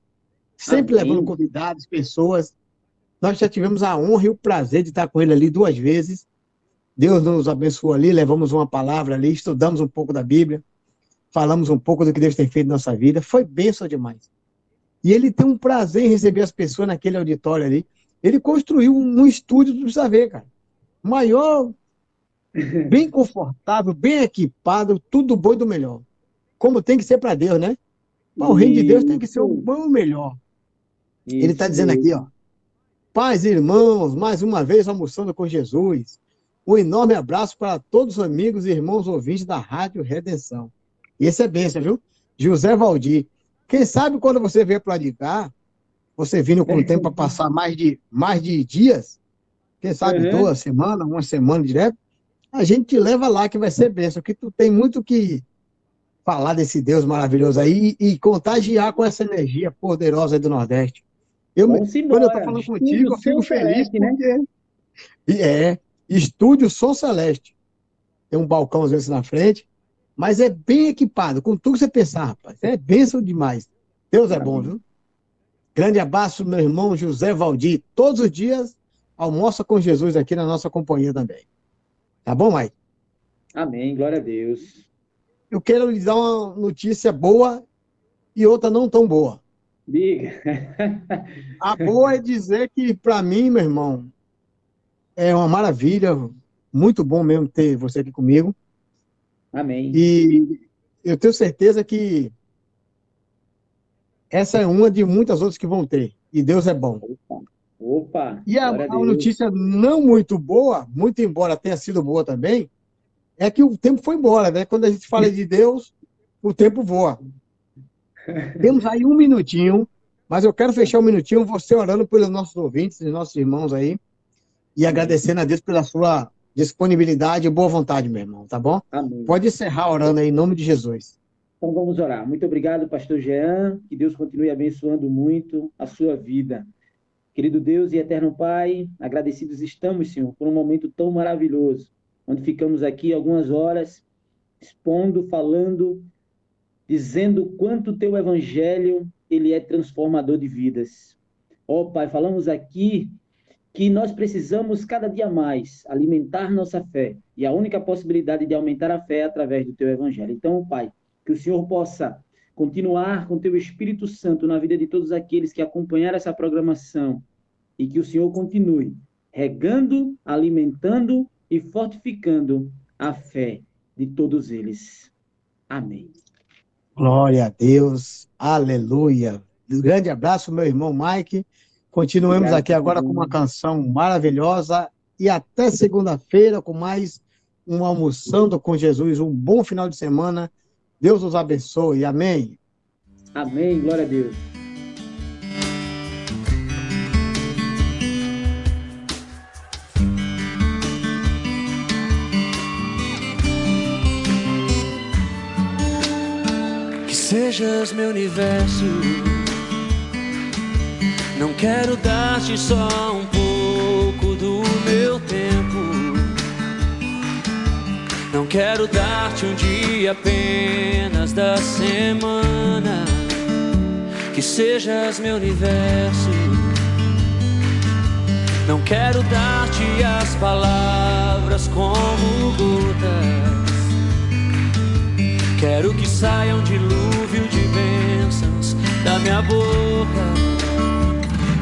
G: Sempre
H: Amém.
G: levando convidados, pessoas. Nós já tivemos a honra e o prazer de estar com ele ali duas vezes. Deus nos abençoou ali, levamos uma palavra ali, estudamos um pouco da Bíblia, falamos um pouco do que Deus tem feito na nossa vida. Foi bênção demais. E ele tem um prazer em receber as pessoas naquele auditório ali. Ele construiu um estúdio, tu precisa ver, cara. Maior, bem confortável, bem equipado, tudo bom e do melhor. Como tem que ser para Deus, né? Mas o reino de Deus tem que ser o bom e o melhor. Ele está
H: Isso
G: dizendo aqui, ó. Paz, irmãos, mais uma vez almoçando com Jesus. Um enorme abraço para todos os amigos e irmãos ouvintes da Rádio Redenção. E esse é bênção, viu? José Valdir. Quem sabe quando você vier para cá, você vindo com o tempo para passar mais de, mais de dias, quem sabe
H: Uhum.
G: duas semanas, uma semana direto, a gente te leva lá que vai ser bênção, que tu tem muito que falar desse Deus maravilhoso aí e, e contagiar com essa energia poderosa aí do Nordeste. Eu, me-
H: Vamos
G: quando
H: embora.
G: eu tô falando
H: Estúdio
G: contigo, eu fico
H: Som
G: feliz
H: Celeste, né?
G: e é Estúdio Som Celeste. Tem um balcão às vezes na frente, mas é bem equipado, com tudo que você pensar, rapaz. É bênção demais. Deus é bom, viu? Grande abraço, meu irmão José Valdir. Todos os dias almoça com Jesus aqui na nossa companhia também. Tá bom, Mike?
H: Amém. Glória a Deus.
G: Eu quero lhe dar uma notícia boa e outra não tão boa.
H: Diga.
G: A boa é dizer que, para mim, meu irmão, é uma maravilha, muito bom mesmo ter você aqui comigo.
H: Amém.
G: E eu tenho certeza que essa é uma de muitas outras que vão ter. E Deus é bom.
H: Opa.
G: E a, a notícia não muito boa, muito embora tenha sido boa também, é que o tempo foi embora, né? Quando a gente fala de Deus, o tempo voa. Temos aí um minutinho, mas eu quero fechar um minutinho você orando pelos nossos ouvintes e nossos irmãos aí e agradecendo a Deus pela sua disponibilidade e boa vontade, meu irmão, tá bom?
H: Amém.
G: Pode encerrar orando aí em nome de Jesus.
H: Então vamos orar. Muito obrigado, pastor Jean. Que Deus continue abençoando muito a sua vida. Querido Deus e eterno Pai, agradecidos estamos, Senhor, por um momento tão maravilhoso, onde ficamos aqui algumas horas expondo, falando, dizendo quanto o teu evangelho ele é transformador de vidas. Ó Pai, falamos aqui que nós precisamos cada dia mais alimentar nossa fé, e a única possibilidade de aumentar a fé é através do teu evangelho. Então, Pai, que o Senhor possa continuar com teu Espírito Santo na vida de todos aqueles que acompanharam essa programação e que o Senhor continue regando, alimentando e fortificando a fé de todos eles. Amém.
G: Glória a Deus, aleluia. Um grande abraço, meu irmão Mike. Continuamos aqui agora com uma canção maravilhosa e até segunda-feira com mais um Almoçando com Jesus. Um bom final de semana. Deus os abençoe. Amém.
H: Amém. Glória a Deus.
F: Que sejas meu universo. Não quero dar-te só um pouco do meu tempo. Não quero dar-te um dia apenas da semana. Que sejas meu universo. Não quero dar-te as palavras como gotas. Quero que saia um dilúvio de bênçãos da minha boca.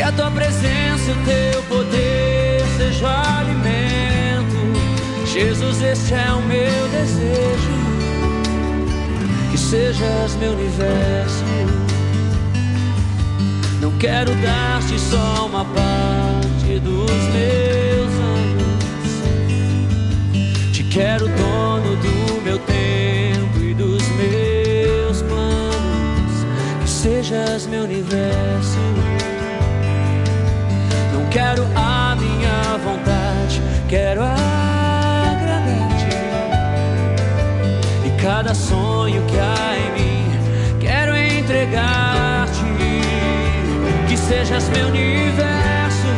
F: Que a tua presença e o teu poder seja alimento. Jesus, este é o meu desejo. Que sejas meu universo. Não quero dar-te só uma parte dos meus anos. Te quero dono do meu tempo e dos meus planos. Que sejas meu universo. Quero a minha vontade, quero agradar-te. E cada sonho que há em mim, quero entregar-te. Que sejas meu universo,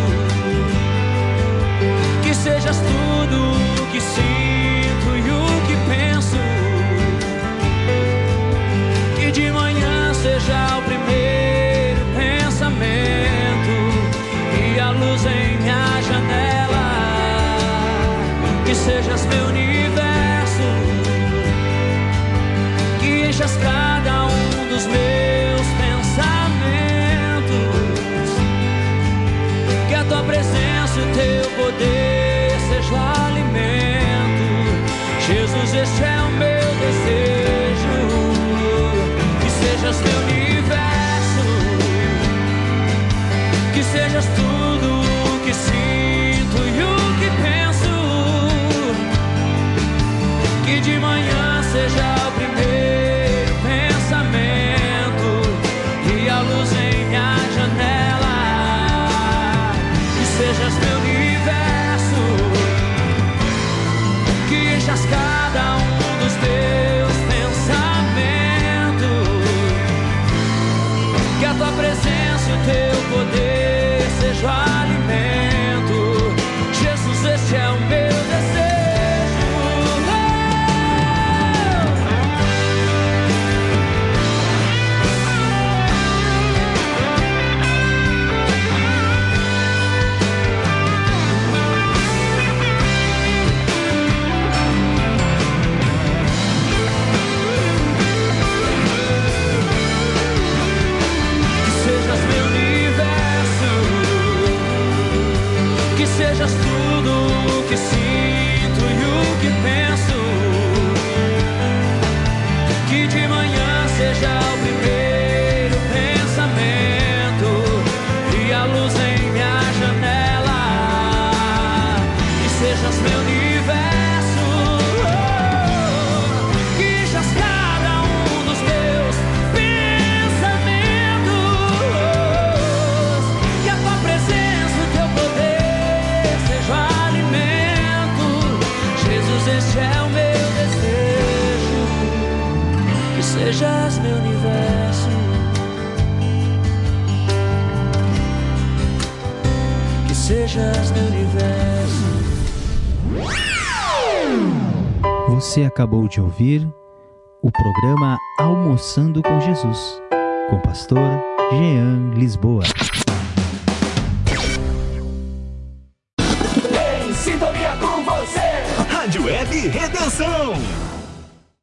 F: que sejas tudo o que sinto e o que penso. Que de manhã seja o primeiro pensamento sejas meu universo, que enchas cada um dos meus pensamentos. Que a tua presença e o teu poder seja alimento. Jesus, este é o meu desejo. Que sejas meu universo, que sejas tudo seja o primeiro Sejas meu universo.
E: Você acabou de ouvir o programa Almoçando com Jesus, com o pastor Jean Lisboa.